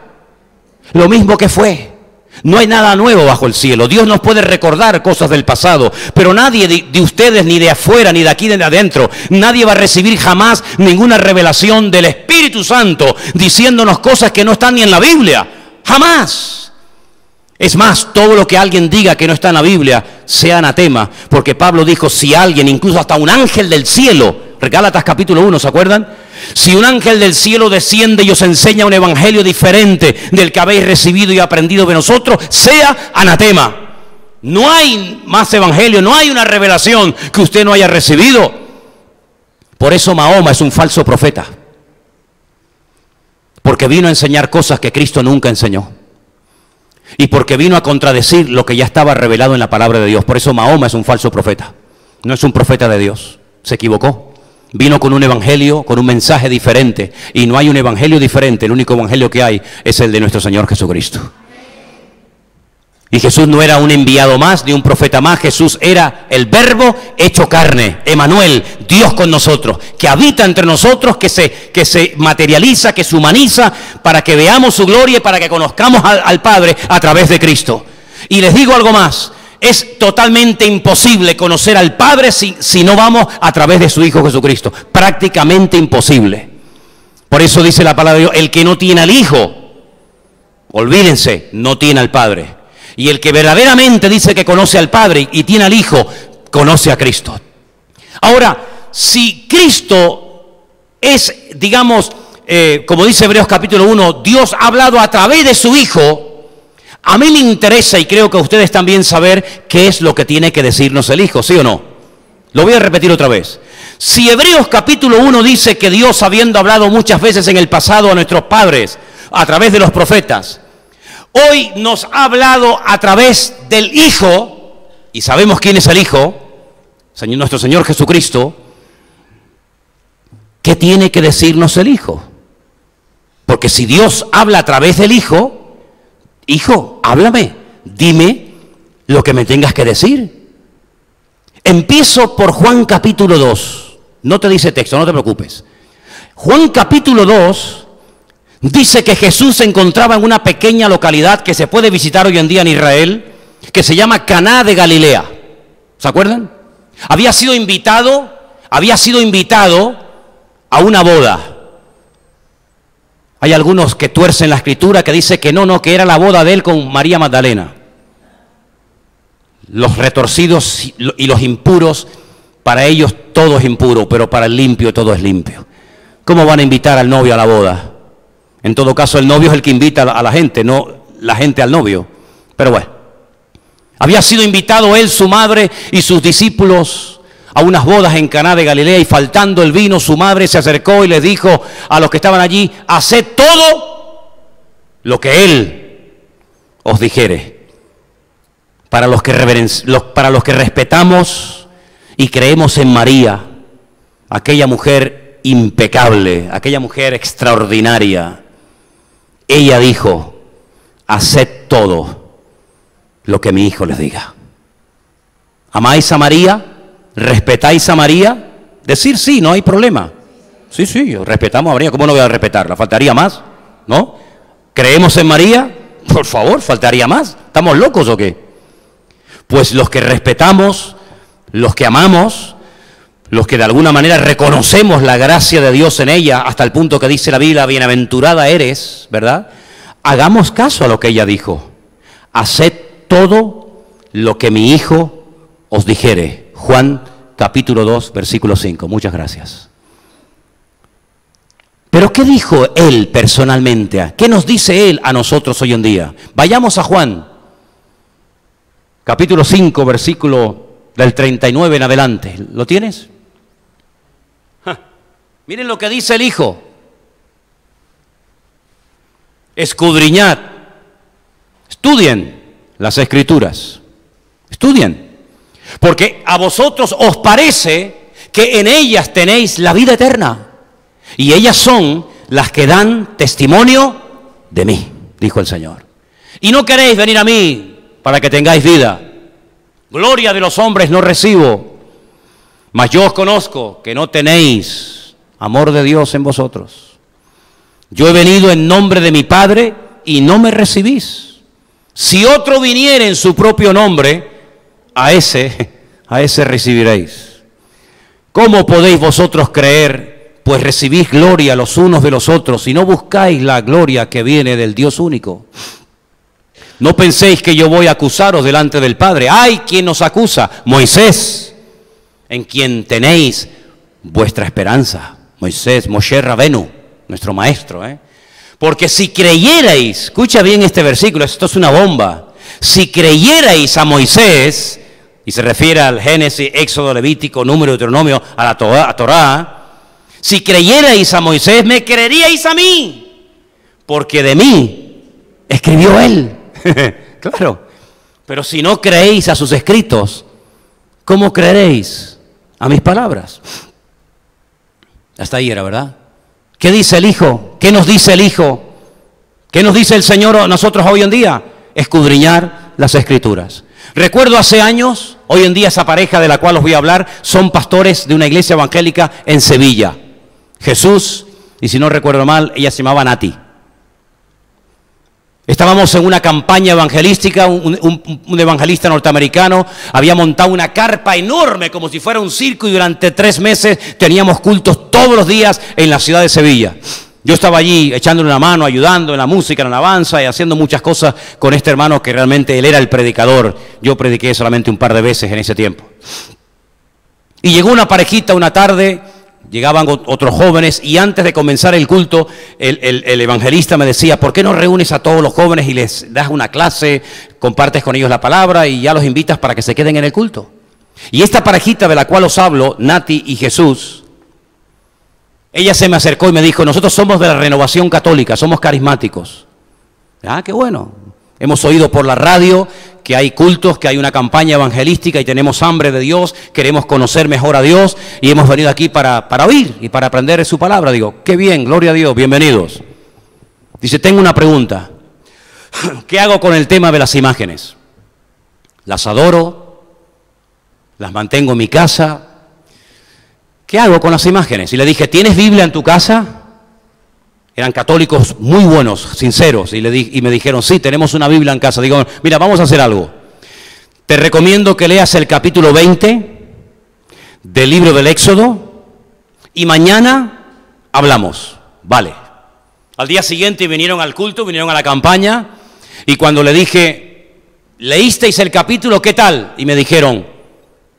Lo mismo que fue. No hay nada nuevo bajo el cielo. Dios nos puede recordar cosas del pasado, pero nadie de, ustedes, ni de afuera, ni de aquí, ni de adentro, nadie va a recibir jamás ninguna revelación del Espíritu Santo diciéndonos cosas que no están ni en la Biblia. Jamás. Es más, todo lo que alguien diga que no está en la Biblia sea anatema, porque Pablo dijo, si alguien, incluso hasta un ángel del cielo, Gálatas capítulo 1, ¿se acuerdan? Si un ángel del cielo desciende y os enseña un evangelio diferente del que habéis recibido y aprendido de nosotros, sea anatema. No hay más evangelio, no hay una revelación que usted no haya recibido. Por eso Mahoma es un falso profeta. Porque vino a enseñar cosas que Cristo nunca enseñó. Y porque vino a contradecir lo que ya estaba revelado en la palabra de Dios. Por eso Mahoma es un falso profeta. No es un profeta de Dios. Se equivocó. Vino con un evangelio, con un mensaje diferente. Y no hay un evangelio diferente, el único evangelio que hay es el de nuestro Señor Jesucristo. Y Jesús no era un enviado más, ni un profeta más, Jesús era el verbo hecho carne, Emanuel, Dios con nosotros, que habita entre nosotros, que se, que se materializa, que se humaniza, para que veamos su gloria y para que conozcamos al, al Padre a través de Cristo. Y les digo algo más, es totalmente imposible conocer al Padre si, si, no vamos a través de su Hijo Jesucristo. Prácticamente imposible. Por eso dice la palabra de Dios, el que no tiene al Hijo, olvídense, no tiene al Padre. Y el que verdaderamente dice que conoce al Padre y tiene al Hijo, conoce a Cristo. Ahora, si Cristo es, digamos, eh, como dice Hebreos capítulo 1, Dios ha hablado a través de su Hijo, a mí me interesa y creo que a ustedes también saber qué es lo que tiene que decirnos el Hijo, ¿sí o no? Lo voy a repetir otra vez. Si Hebreos capítulo 1 dice que Dios, habiendo hablado muchas veces en el pasado a nuestros padres, a través de los profetas, hoy nos ha hablado a través del Hijo, y sabemos quién es el Hijo, nuestro Señor Jesucristo, ¿qué tiene que decirnos el Hijo? Porque si Dios habla a través del Hijo, hijo, háblame, dime lo que me tengas que decir. Empiezo por Juan capítulo 2. No te dice texto, no te preocupes. Juan capítulo 2 dice que Jesús se encontraba en una pequeña localidad que se puede visitar hoy en día en Israel, que se llama Caná de Galilea. ¿Se acuerdan? Había sido invitado, había sido invitado a una boda. Hay algunos que tuercen la escritura que dice que no, no, que era la boda de él con María Magdalena. Los retorcidos y los impuros, para ellos todo es impuro, pero para el limpio todo es limpio. ¿Cómo van a invitar al novio a la boda? En todo caso, el novio es el que invita a la gente, no la gente al novio. Pero bueno, había sido invitado él, su madre y sus discípulos a unas bodas en Caná de Galilea y faltando el vino, su madre se acercó y le dijo a los que estaban allí, haced todo lo que él os dijere. Para los que, para los que respetamos y creemos en María, aquella mujer impecable, aquella mujer extraordinaria, ella dijo, haced todo lo que mi hijo les diga. ¿Amáis a María? ¿Respetáis a María? Decir sí, no hay problema. Sí, sí, respetamos a María. ¿Cómo no voy a respetarla? ¿Faltaría más? ¿No? ¿Creemos en María? Por favor, faltaría más. ¿Estamos locos o qué? Pues los que respetamos, los que amamos, los que de alguna manera reconocemos la gracia de Dios en ella, hasta el punto que dice la Biblia, bienaventurada eres, ¿verdad? Hagamos caso a lo que ella dijo. Haced todo lo que mi hijo os dijere. Juan capítulo 2, versículo 5. Muchas gracias. Pero ¿qué dijo él personalmente? ¿Qué nos dice él a nosotros hoy en día? Vayamos a Juan, capítulo 5, versículo del 39 en adelante. ¿Lo tienes? Miren lo que dice el Hijo. Escudriñad, estudien las escrituras, estudien, porque a vosotros os parece que en ellas tenéis la vida eterna, y ellas son las que dan testimonio de mí, dijo el Señor. Y no queréis venir a mí para que tengáis vida. Gloria de los hombres no recibo, mas yo os conozco que no tenéis amor de Dios en vosotros. Yo he venido en nombre de mi Padre y no me recibís. Si otro viniera en su propio nombre, a ese, a ese recibiréis. ¿Cómo podéis vosotros creer? Pues recibís gloria los unos de los otros y no buscáis la gloria que viene del Dios único. No penséis que yo voy a acusaros delante del Padre. Hay quien nos acusa, Moisés, en quien tenéis vuestra esperanza. Moisés, Moshe Rabenu, nuestro maestro. ¿eh? Porque si creyerais, escucha bien este versículo, esto es una bomba, si creyerais a Moisés, y se refiere al Génesis, Éxodo, Levítico, Número, Deuteronomio, a la Torah, a Torah si creyerais a Moisés, me creeríais a mí, porque de mí escribió él. claro, pero si no creéis a sus escritos, ¿cómo creeréis a mis palabras? Hasta ahí era, ¿verdad? ¿Qué dice el Hijo? ¿Qué nos dice el Hijo? ¿Qué nos dice el Señor a nosotros hoy en día? Escudriñar las escrituras. Recuerdo hace años, hoy en día esa pareja de la cual os voy a hablar son pastores de una iglesia evangélica en Sevilla. Jesús, y si no recuerdo mal, ella se llamaba Nati. Estábamos en una campaña evangelística, un, evangelista norteamericano había montado una carpa enorme como si fuera un circo y durante tres meses teníamos cultos todos los días en la ciudad de Sevilla. Yo estaba allí echándole una mano, ayudando en la música, en la alabanza y haciendo muchas cosas con este hermano que realmente él era el predicador. Yo prediqué solamente un par de veces en ese tiempo. Y llegó una parejita una tarde Llegaban otros jóvenes y antes de comenzar el culto, el, evangelista me decía, ¿por qué no reúnes a todos los jóvenes y les das una clase, compartes con ellos la palabra y ya los invitas para que se queden en el culto? Y esta parejita de la cual os hablo, Nati y Jesús, ella se me acercó y me dijo, nosotros somos de la renovación católica, somos carismáticos. Ah, qué bueno. Hemos oído por la radio que hay cultos, que hay una campaña evangelística y tenemos hambre de Dios, queremos conocer mejor a Dios y hemos venido aquí para, para oír y para aprender su palabra. Digo, qué bien, gloria a Dios, bienvenidos. Dice, tengo una pregunta. ¿Qué hago con el tema de las imágenes? ¿Las adoro? ¿Las mantengo en mi casa? ¿Qué hago con las imágenes? Y le dije, ¿tienes Biblia en tu casa? eran católicos muy buenos, sinceros, y, y me dijeron, sí, tenemos una Biblia en casa. Digo, mira, vamos a hacer algo. Te recomiendo que leas el capítulo 20 del libro del Éxodo y mañana hablamos. Vale. Al día siguiente vinieron al culto, vinieron a la campaña y cuando le dije, ¿leísteis el capítulo? ¿Qué tal? Y me dijeron,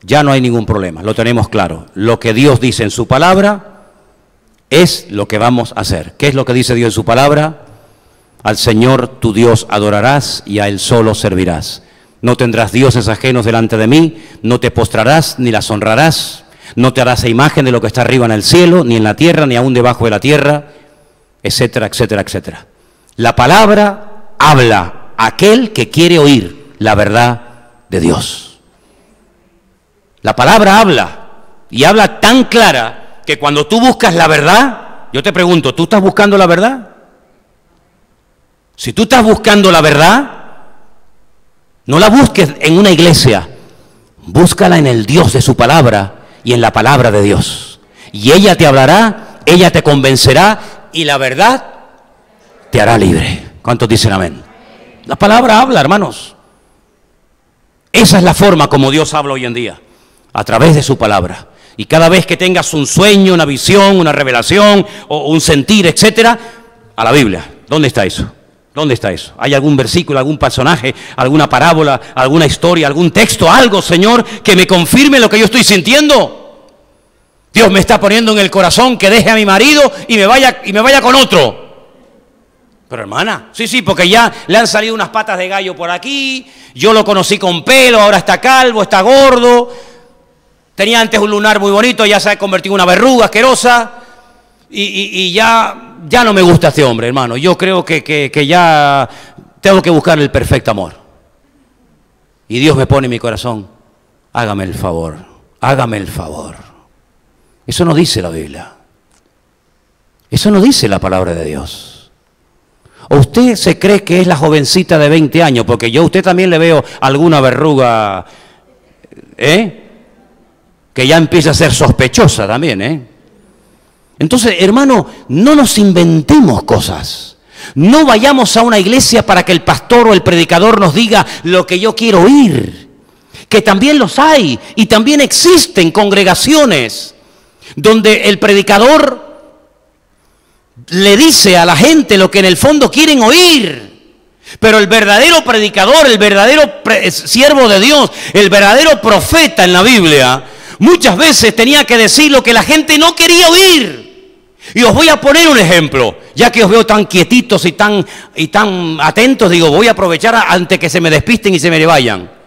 ya no hay ningún problema, lo tenemos claro. Lo que Dios dice en su palabra es lo que vamos a hacer. ¿Qué es lo que dice Dios en su palabra? Al Señor tu Dios adorarás y a Él solo servirás. No tendrás dioses ajenos delante de mí, no te postrarás ni las honrarás, no te harás imagen de lo que está arriba en el cielo, ni en la tierra, ni aún debajo de la tierra, etcétera, etcétera, etcétera. La palabra habla a aquel que quiere oír la verdad de Dios. La palabra habla y habla tan clara que cuando tú buscas la verdad, yo te pregunto, ¿tú estás buscando la verdad? Si tú estás buscando la verdad, no la busques en una iglesia, búscala en el Dios de su palabra y en la palabra de Dios. y ella te hablará, ella te convencerá y la verdad te hará libre. ¿Cuántos dicen amén? La palabra habla, hermanos. Esa es la forma como Dios habla hoy en día, a través de su palabra. Y cada vez que tengas un sueño, una visión, una revelación o un sentir, etcétera, a la Biblia. ¿Dónde está eso? ¿Dónde está eso? ¿Hay algún versículo, algún personaje, alguna parábola, alguna historia, algún texto, algo, Señor, que me confirme lo que yo estoy sintiendo? Dios me está poniendo en el corazón que deje a mi marido y me vaya, y me vaya con otro. Pero hermana, sí, sí, porque ya le han salido unas patas de gallo por aquí, yo lo conocí con pelo, ahora está calvo, está gordo, tenía antes un lunar muy bonito, ya se ha convertido en una verruga asquerosa, y, ya, ya no me gusta este hombre, hermano. Yo creo que, que ya tengo que buscar el perfecto amor. Y Dios me pone en mi corazón, hágame el favor, hágame el favor. Eso no dice la Biblia. Eso no dice la palabra de Dios. ¿O usted se cree que es la jovencita de 20 años? Porque yo a usted también le veo alguna verruga, ¿eh? Que ya empieza a ser sospechosa también, ¿eh? Entonces, hermano, no nos inventemos cosas. No vayamos a una iglesia para que el pastor o el predicador nos diga lo que yo quiero oír. Que también los hay y también existen congregaciones donde el predicador le dice a la gente lo que en el fondo quieren oír. Pero el verdadero predicador, el verdadero siervo de Dios, el verdadero profeta en la Biblia, muchas veces tenía que decir lo que la gente no quería oír. Y os voy a poner un ejemplo, ya que os veo tan quietitos y tan, y tan atentos, digo, voy a aprovechar antes que se me despisten y se me vayan.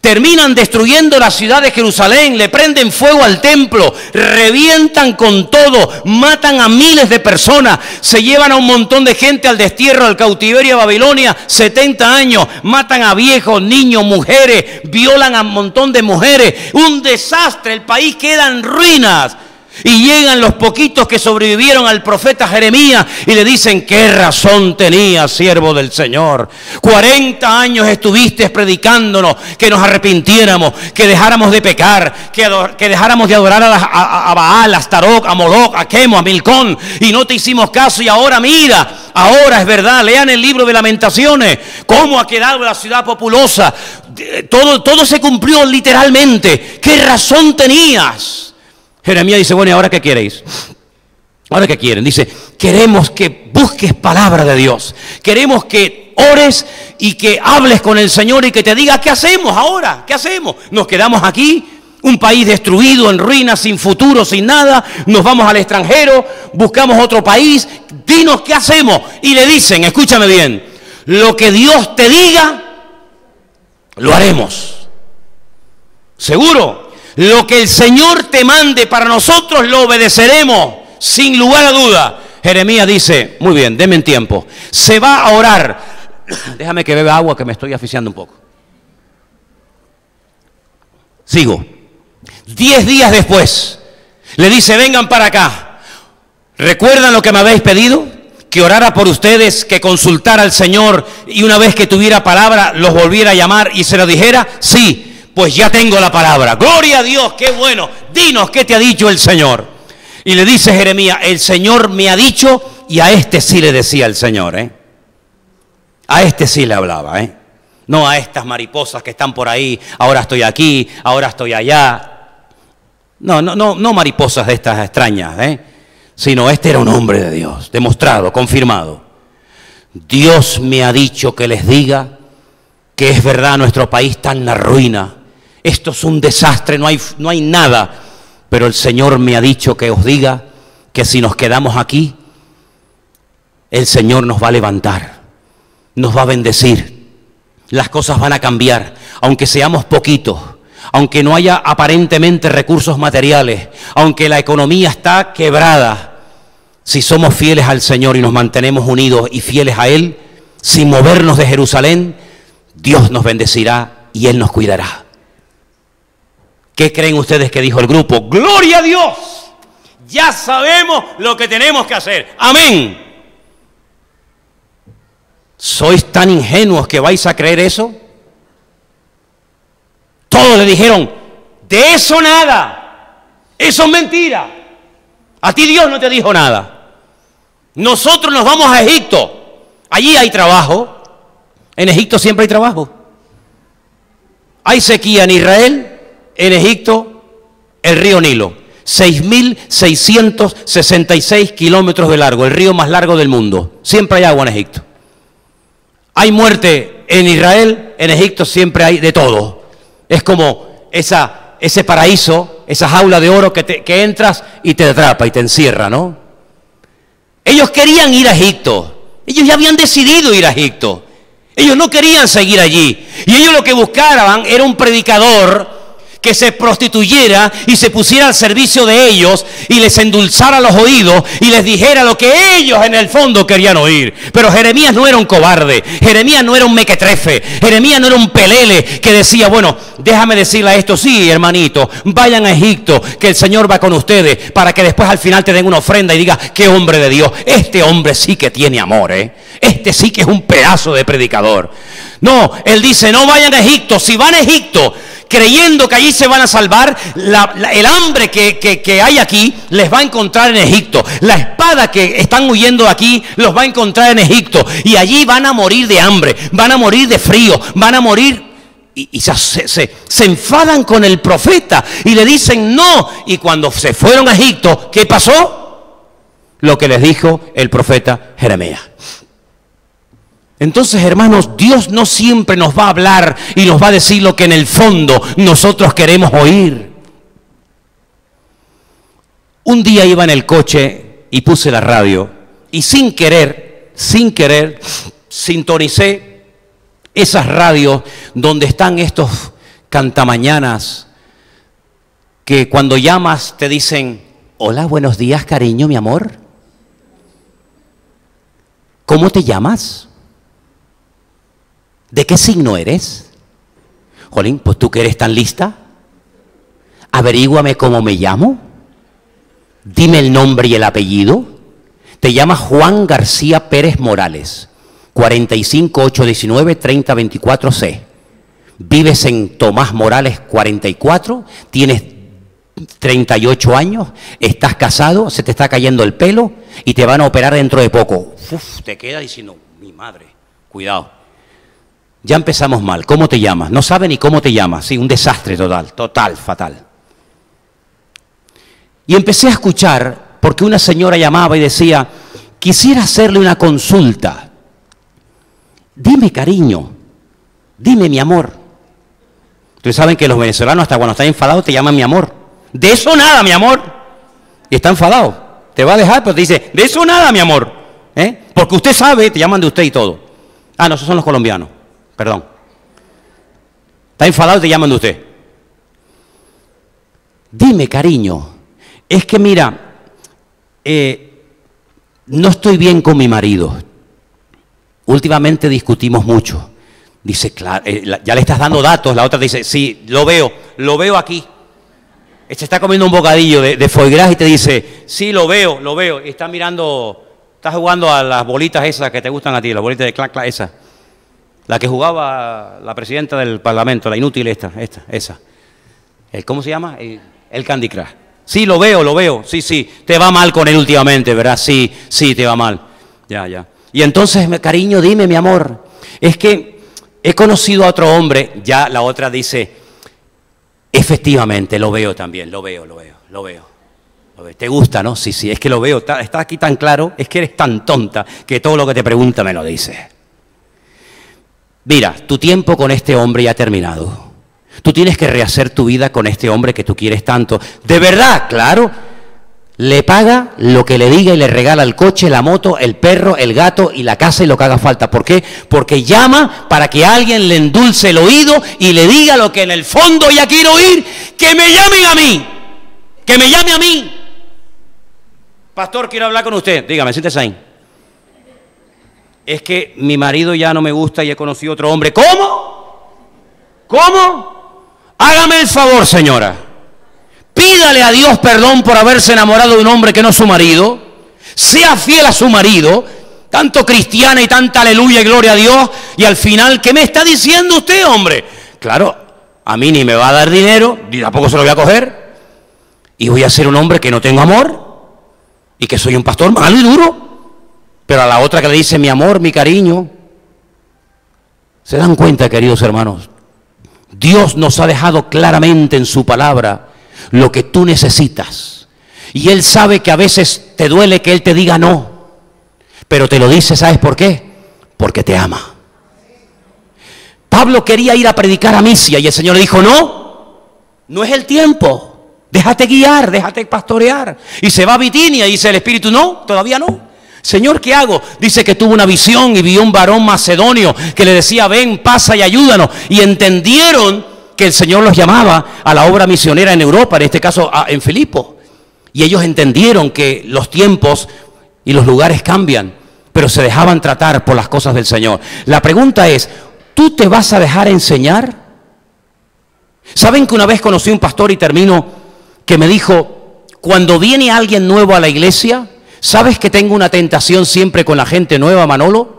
Terminan destruyendo la ciudad de Jerusalén, le prenden fuego al templo, revientan con todo, matan a miles de personas, se llevan a un montón de gente al destierro, al cautiverio a Babilonia, 70 años, matan a viejos, niños, mujeres, violan a un montón de mujeres, un desastre, el país queda en ruinas. Y llegan los poquitos que sobrevivieron al profeta Jeremías y le dicen, ¿qué razón tenía, siervo del Señor? 40 años estuviste predicándonos que nos arrepintiéramos, que dejáramos de pecar, que, que dejáramos de adorar a, a, Baal, a Starok, a Moloch, a Quemo, a Milcón, y no te hicimos caso y ahora mira, ahora es verdad, lean el libro de lamentaciones, cómo ha quedado la ciudad populosa, todo, todo se cumplió literalmente, ¿qué razón tenías? Jeremías dice, bueno, ¿y ahora qué queréis? ¿Ahora qué quieren? Dice, queremos que busques palabra de Dios. Queremos que ores y que hables con el Señor y que te diga, ¿qué hacemos ahora? ¿Qué hacemos? ¿Nos quedamos aquí? Un país destruido, en ruinas, sin futuro, sin nada. Nos vamos al extranjero, buscamos otro país. Dinos qué hacemos. Y le dicen, escúchame bien, lo que Dios te diga, lo haremos. ¿Seguro? Lo que el Señor te mande para nosotros lo obedeceremos sin lugar a duda. Jeremías dice, muy bien, denme tiempo. Se va a orar. Déjame que beba agua que me estoy aficiando un poco. Sigo. Diez días después, le dice, vengan para acá. ¿Recuerdan lo que me habéis pedido? Que orara por ustedes, que consultara al Señor y una vez que tuviera palabra los volviera a llamar y se lo dijera, sí, pues ya tengo la palabra. Gloria a Dios, qué bueno. Dinos qué te ha dicho el Señor. Y le dice Jeremías, el Señor me ha dicho, y a este sí le decía el Señor, ¿eh? A este sí le hablaba, ¿eh? No a estas mariposas que están por ahí, ahora estoy aquí, ahora estoy allá. No, no, no, no mariposas de estas extrañas, ¿eh? Sino este era un hombre de Dios, demostrado, confirmado. Dios me ha dicho que les diga que es verdad nuestro país está en la ruina, esto es un desastre, no hay, no hay nada. Pero el Señor me ha dicho que os diga que si nos quedamos aquí, el Señor nos va a levantar, nos va a bendecir, las cosas van a cambiar, aunque seamos poquitos, aunque no haya aparentemente recursos materiales, aunque la economía está quebrada, si somos fieles al Señor y nos mantenemos unidos y fieles a Él, sin movernos de Jerusalén, Dios nos bendecirá y Él nos cuidará. ¿Qué creen ustedes que dijo el grupo? Gloria a Dios. Ya sabemos lo que tenemos que hacer. Amén. ¿Sois tan ingenuos que vais a creer eso? Todos le dijeron, de eso nada. Eso es mentira. A ti Dios no te dijo nada. Nosotros nos vamos a Egipto. Allí hay trabajo. En Egipto siempre hay trabajo. Hay sequía en Israel, en Egipto, el río Nilo. 6.666 kilómetros de largo, el río más largo del mundo. Siempre hay agua en Egipto. Hay muerte en Israel, en Egipto siempre hay de todo. Es como esa, ese paraíso, esa jaula de oro que, que entras y te atrapa y te encierra, ¿no? Ellos querían ir a Egipto. Ellos ya habían decidido ir a Egipto. Ellos no querían seguir allí. Y ellos lo que buscaban era un predicador que se prostituyera y se pusiera al servicio de ellos y les endulzara los oídos y les dijera lo que ellos en el fondo querían oír. Pero Jeremías no era un cobarde, Jeremías no era un mequetrefe, Jeremías no era un pelele que decía, bueno, déjame decirle a esto, sí, hermanito, vayan a Egipto, que el Señor va con ustedes para que después al final te den una ofrenda y diga, qué hombre de Dios, este hombre sí que tiene amor, ¿eh? este sí que es un pedazo de predicador. No, él dice, no vayan a Egipto, si van a Egipto, creyendo que allí se van a salvar, el hambre que, que, hay aquí les va a encontrar en Egipto. La espada que están huyendo de aquí los va a encontrar en Egipto. Y allí van a morir de hambre, van a morir de frío, van a morir y, se, se, se, enfadan con el profeta y le dicen no. Y cuando se fueron a Egipto, ¿qué pasó? Lo que les dijo el profeta Jeremías. Entonces, hermanos, Dios no siempre nos va a hablar y nos va a decir lo que en el fondo nosotros queremos oír. Un día iba en el coche y puse la radio y sin querer, sin querer, sintonicé esas radios donde están estos cantamañanas que cuando llamas te dicen, hola, buenos días, cariño, mi amor. ¿Cómo te llamas? ¿De qué signo eres? Jolín, pues tú que eres tan lista, averíguame cómo me llamo, dime el nombre y el apellido. Te llamas Juan García Pérez Morales, 45819-3024C. Vives en Tomás Morales 44, tienes 38 años, estás casado, se te está cayendo el pelo y te van a operar dentro de poco. Uf, te queda diciendo, mi madre, cuidado. Ya empezamos mal. ¿Cómo te llamas? No sabe ni cómo te llamas. Sí, un desastre total, total, fatal. Y empecé a escuchar porque una señora llamaba y decía, quisiera hacerle una consulta. Dime cariño, dime mi amor. Ustedes saben que los venezolanos hasta cuando están enfadados te llaman mi amor. De eso nada, mi amor. Y está enfadado. Te va a dejar, pero te dice, de eso nada, mi amor. ¿Eh? Porque usted sabe, te llaman de usted y todo. Ah, no, esos son los colombianos. Perdón. Está enfadado y te llaman de usted. Dime, cariño, es que mira, eh, no estoy bien con mi marido. Últimamente discutimos mucho. Dice, claro, eh, ya le estás dando datos. La otra dice, sí, lo veo, lo veo aquí. Se está comiendo un bocadillo de, de foie y te dice, sí, lo veo, lo veo. Y está mirando, estás jugando a las bolitas esas que te gustan a ti, las bolitas de clac, clac, esas. La que jugaba la presidenta del Parlamento, la inútil esta, esta, esa. El, ¿Cómo se llama? El, Candy Crush. Sí, lo veo, lo veo. Sí, sí. Te va mal con él últimamente, ¿verdad? Sí, sí, te va mal. Ya, ya. Y entonces, cariño, dime, mi amor. Es que he conocido a otro hombre. Ya la otra dice, efectivamente, lo veo también, lo veo, lo veo, lo veo. ¿Te gusta, no? Sí, sí, es que lo veo. Está, aquí tan claro. Es que eres tan tonta que todo lo que te pregunta me lo dice. Mira, tu tiempo con este hombre ya ha terminado. Tú tienes que rehacer tu vida con este hombre que tú quieres tanto. De verdad, claro. Le paga lo que le diga y le regala el coche, la moto, el perro, el gato y la casa y lo que haga falta. ¿Por qué? Porque llama para que alguien le endulce el oído y le diga lo que en el fondo ya quiero oír. Que me llamen a mí. Que me llame a mí. Pastor, quiero hablar con usted. Dígame, siéntese ahí es que mi marido ya no me gusta y he conocido otro hombre. ¿Cómo? ¿Cómo? Hágame el favor, señora. Pídale a Dios perdón por haberse enamorado de un hombre que no es su marido. Sea fiel a su marido. Tanto cristiana y tanta aleluya y gloria a Dios. Y al final, ¿qué me está diciendo usted, hombre? Claro, a mí ni me va a dar dinero, ni tampoco se lo voy a coger. Y voy a ser un hombre que no tengo amor. y que soy un pastor malo y duro, pero a la otra que le dice mi amor, mi cariño. ¿Se dan cuenta, queridos hermanos? Dios nos ha dejado claramente en su palabra lo que tú necesitas. Y Él sabe que a veces te duele que Él te diga no, pero te lo dice, ¿sabes por qué? Porque te ama. Pablo quería ir a predicar a Misia y el Señor le dijo, no, no es el tiempo. Déjate guiar, déjate pastorear. Y se va a Bitinia y dice el Espíritu, no, todavía no. Señor, ¿qué hago? Dice que tuvo una visión y vio un varón macedonio que le decía, ven, pasa y ayúdanos. Y entendieron que el Señor los llamaba a la obra misionera en Europa, en este caso en Filipo. Y ellos entendieron que los tiempos y los lugares cambian, pero se dejaban tratar por las cosas del Señor. La pregunta es, ¿tú te vas a dejar enseñar? ¿Saben que una vez conocí a un pastor y termino que me dijo, cuando viene alguien nuevo a la iglesia, ¿sabes que tengo una tentación siempre con la gente nueva, Manolo?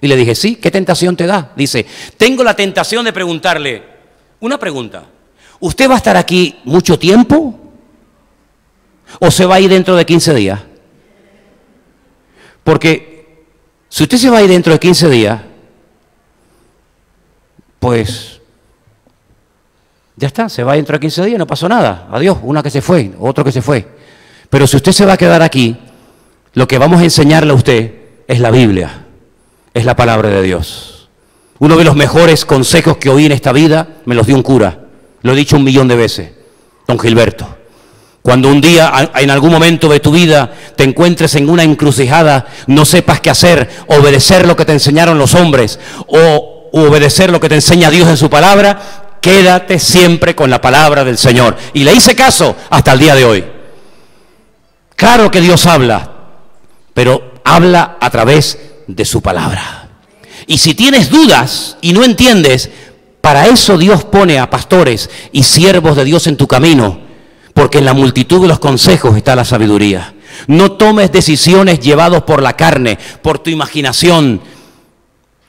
Y le dije, sí, ¿qué tentación te da? Dice, tengo la tentación de preguntarle, una pregunta, ¿usted va a estar aquí mucho tiempo? ¿O se va a ir dentro de 15 días? Porque si usted se va a ir dentro de 15 días, pues ya está, se va dentro de 15 días, no pasó nada. Adiós, una que se fue, otro que se fue. Pero si usted se va a quedar aquí, lo que vamos a enseñarle a usted es la Biblia, es la palabra de Dios. Uno de los mejores consejos que oí en esta vida me los dio un cura. Lo he dicho un millón de veces, don Gilberto. Cuando un día, en algún momento de tu vida, te encuentres en una encrucijada, no sepas qué hacer, obedecer lo que te enseñaron los hombres o obedecer lo que te enseña Dios en su palabra, quédate siempre con la palabra del Señor. Y le hice caso hasta el día de hoy. Claro que Dios habla, pero habla a través de su palabra. Y si tienes dudas y no entiendes, para eso Dios pone a pastores y siervos de Dios en tu camino, porque en la multitud de los consejos está la sabiduría. No tomes decisiones llevados por la carne, por tu imaginación,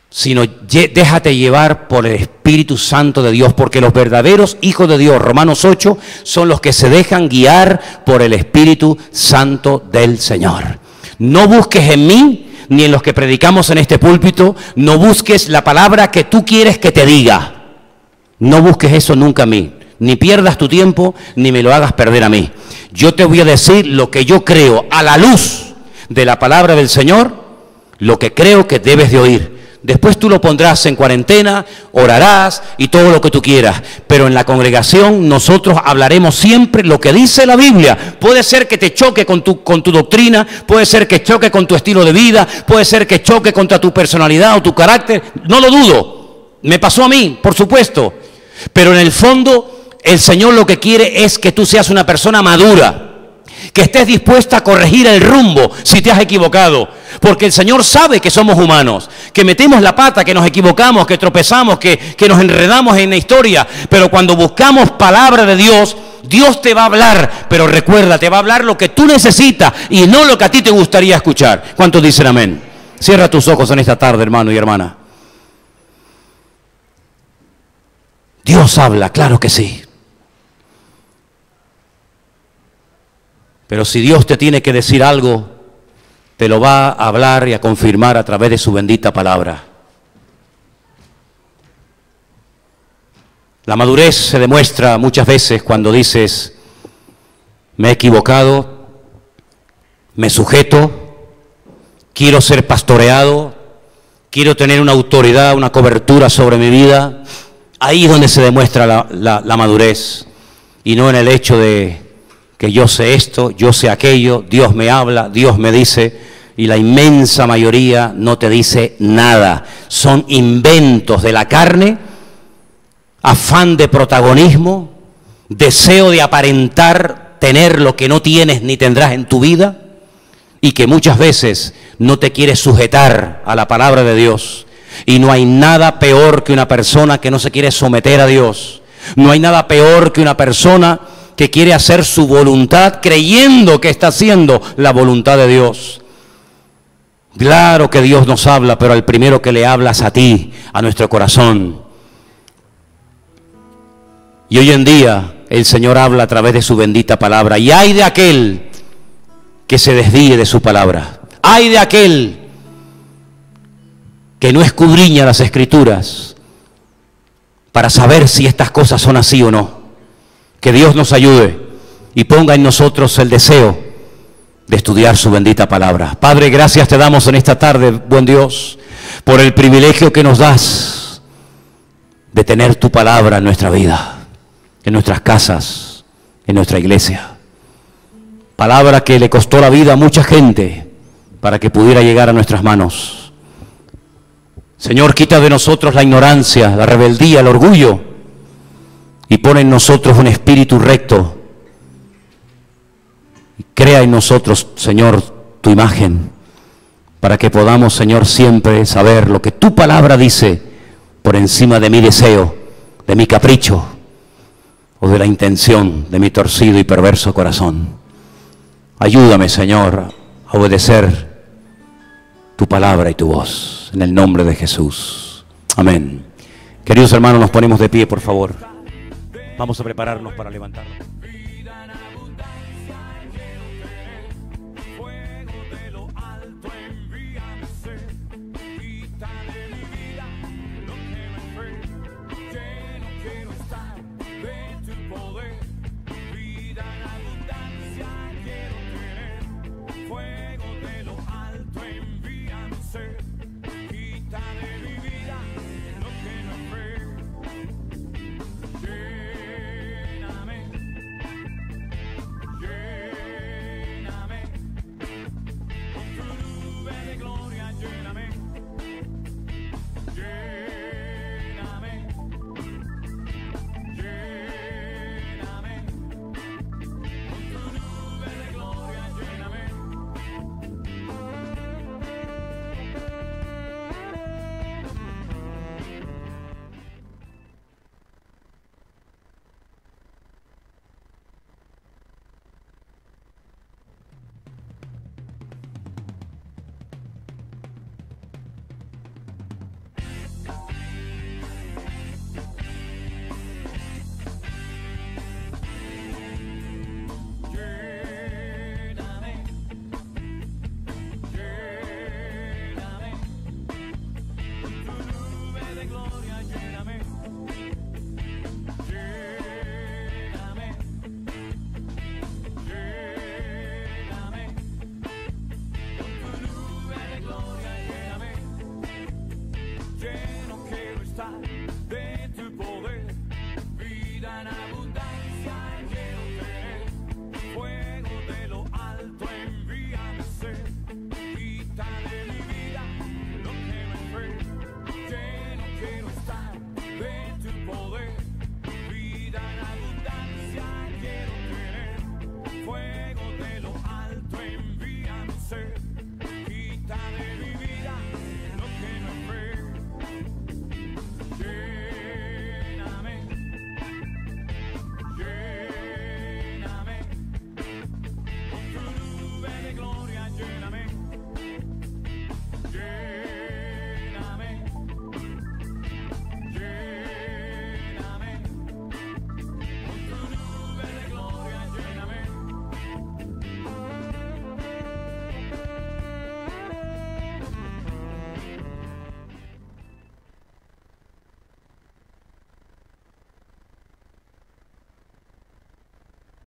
sino déjate llevar por el Espíritu Santo de Dios, porque los verdaderos hijos de Dios, Romanos 8, son los que se dejan guiar por el Espíritu Santo del Señor. No busques en mí, ni en los que predicamos en este púlpito, no busques la palabra que tú quieres que te diga. No busques eso nunca a mí. Ni pierdas tu tiempo, ni me lo hagas perder a mí. Yo te voy a decir lo que yo creo a la luz de la palabra del Señor, lo que creo que debes de oír Después tú lo pondrás en cuarentena, orarás y todo lo que tú quieras. Pero en la congregación nosotros hablaremos siempre lo que dice la Biblia. Puede ser que te choque con tu, con tu doctrina, puede ser que choque con tu estilo de vida, puede ser que choque contra tu personalidad o tu carácter. No lo dudo. Me pasó a mí, por supuesto. Pero en el fondo el Señor lo que quiere es que tú seas una persona madura que estés dispuesta a corregir el rumbo si te has equivocado. Porque el Señor sabe que somos humanos, que metemos la pata, que nos equivocamos, que tropezamos, que, que nos enredamos en la historia. Pero cuando buscamos palabra de Dios, Dios te va a hablar, pero recuerda, te va a hablar lo que tú necesitas y no lo que a ti te gustaría escuchar. ¿Cuántos dicen amén? Cierra tus ojos en esta tarde, hermano y hermana. Dios habla, claro que sí. Pero si Dios te tiene que decir algo, te lo va a hablar y a confirmar a través de su bendita palabra. La madurez se demuestra muchas veces cuando dices, me he equivocado, me sujeto, quiero ser pastoreado, quiero tener una autoridad, una cobertura sobre mi vida. Ahí es donde se demuestra la, la madurez y no en el hecho de que yo sé esto, yo sé aquello, Dios me habla, Dios me dice, y la inmensa mayoría no te dice nada. Son inventos de la carne, afán de protagonismo, deseo de aparentar tener lo que no tienes ni tendrás en tu vida, y que muchas veces no te quieres sujetar a la palabra de Dios. Y no hay nada peor que una persona que no se quiere someter a Dios. No hay nada peor que una persona que quiere hacer su voluntad creyendo que está haciendo la voluntad de Dios. Claro que Dios nos habla, pero al primero que le hablas a ti, a nuestro corazón. Y hoy en día el Señor habla a través de su bendita palabra. Y hay de aquel que se desvíe de su palabra. Ay de aquel que no escudriña las escrituras para saber si estas cosas son así o no. Que Dios nos ayude y ponga en nosotros el deseo de estudiar su bendita palabra. Padre, gracias te damos en esta tarde, buen Dios, por el privilegio que nos das de tener tu palabra en nuestra vida, en nuestras casas, en nuestra iglesia. Palabra que le costó la vida a mucha gente para que pudiera llegar a nuestras manos. Señor, quita de nosotros la ignorancia, la rebeldía, el orgullo y pone en nosotros un espíritu recto. Crea en nosotros, Señor, tu imagen para que podamos, Señor, siempre saber lo que tu palabra dice por encima de mi deseo, de mi capricho o de la intención de mi torcido y perverso corazón. Ayúdame, Señor, a obedecer tu palabra y tu voz. En el nombre de Jesús. Amén. Queridos hermanos, nos ponemos de pie, por favor. Vamos a prepararnos para levantarnos.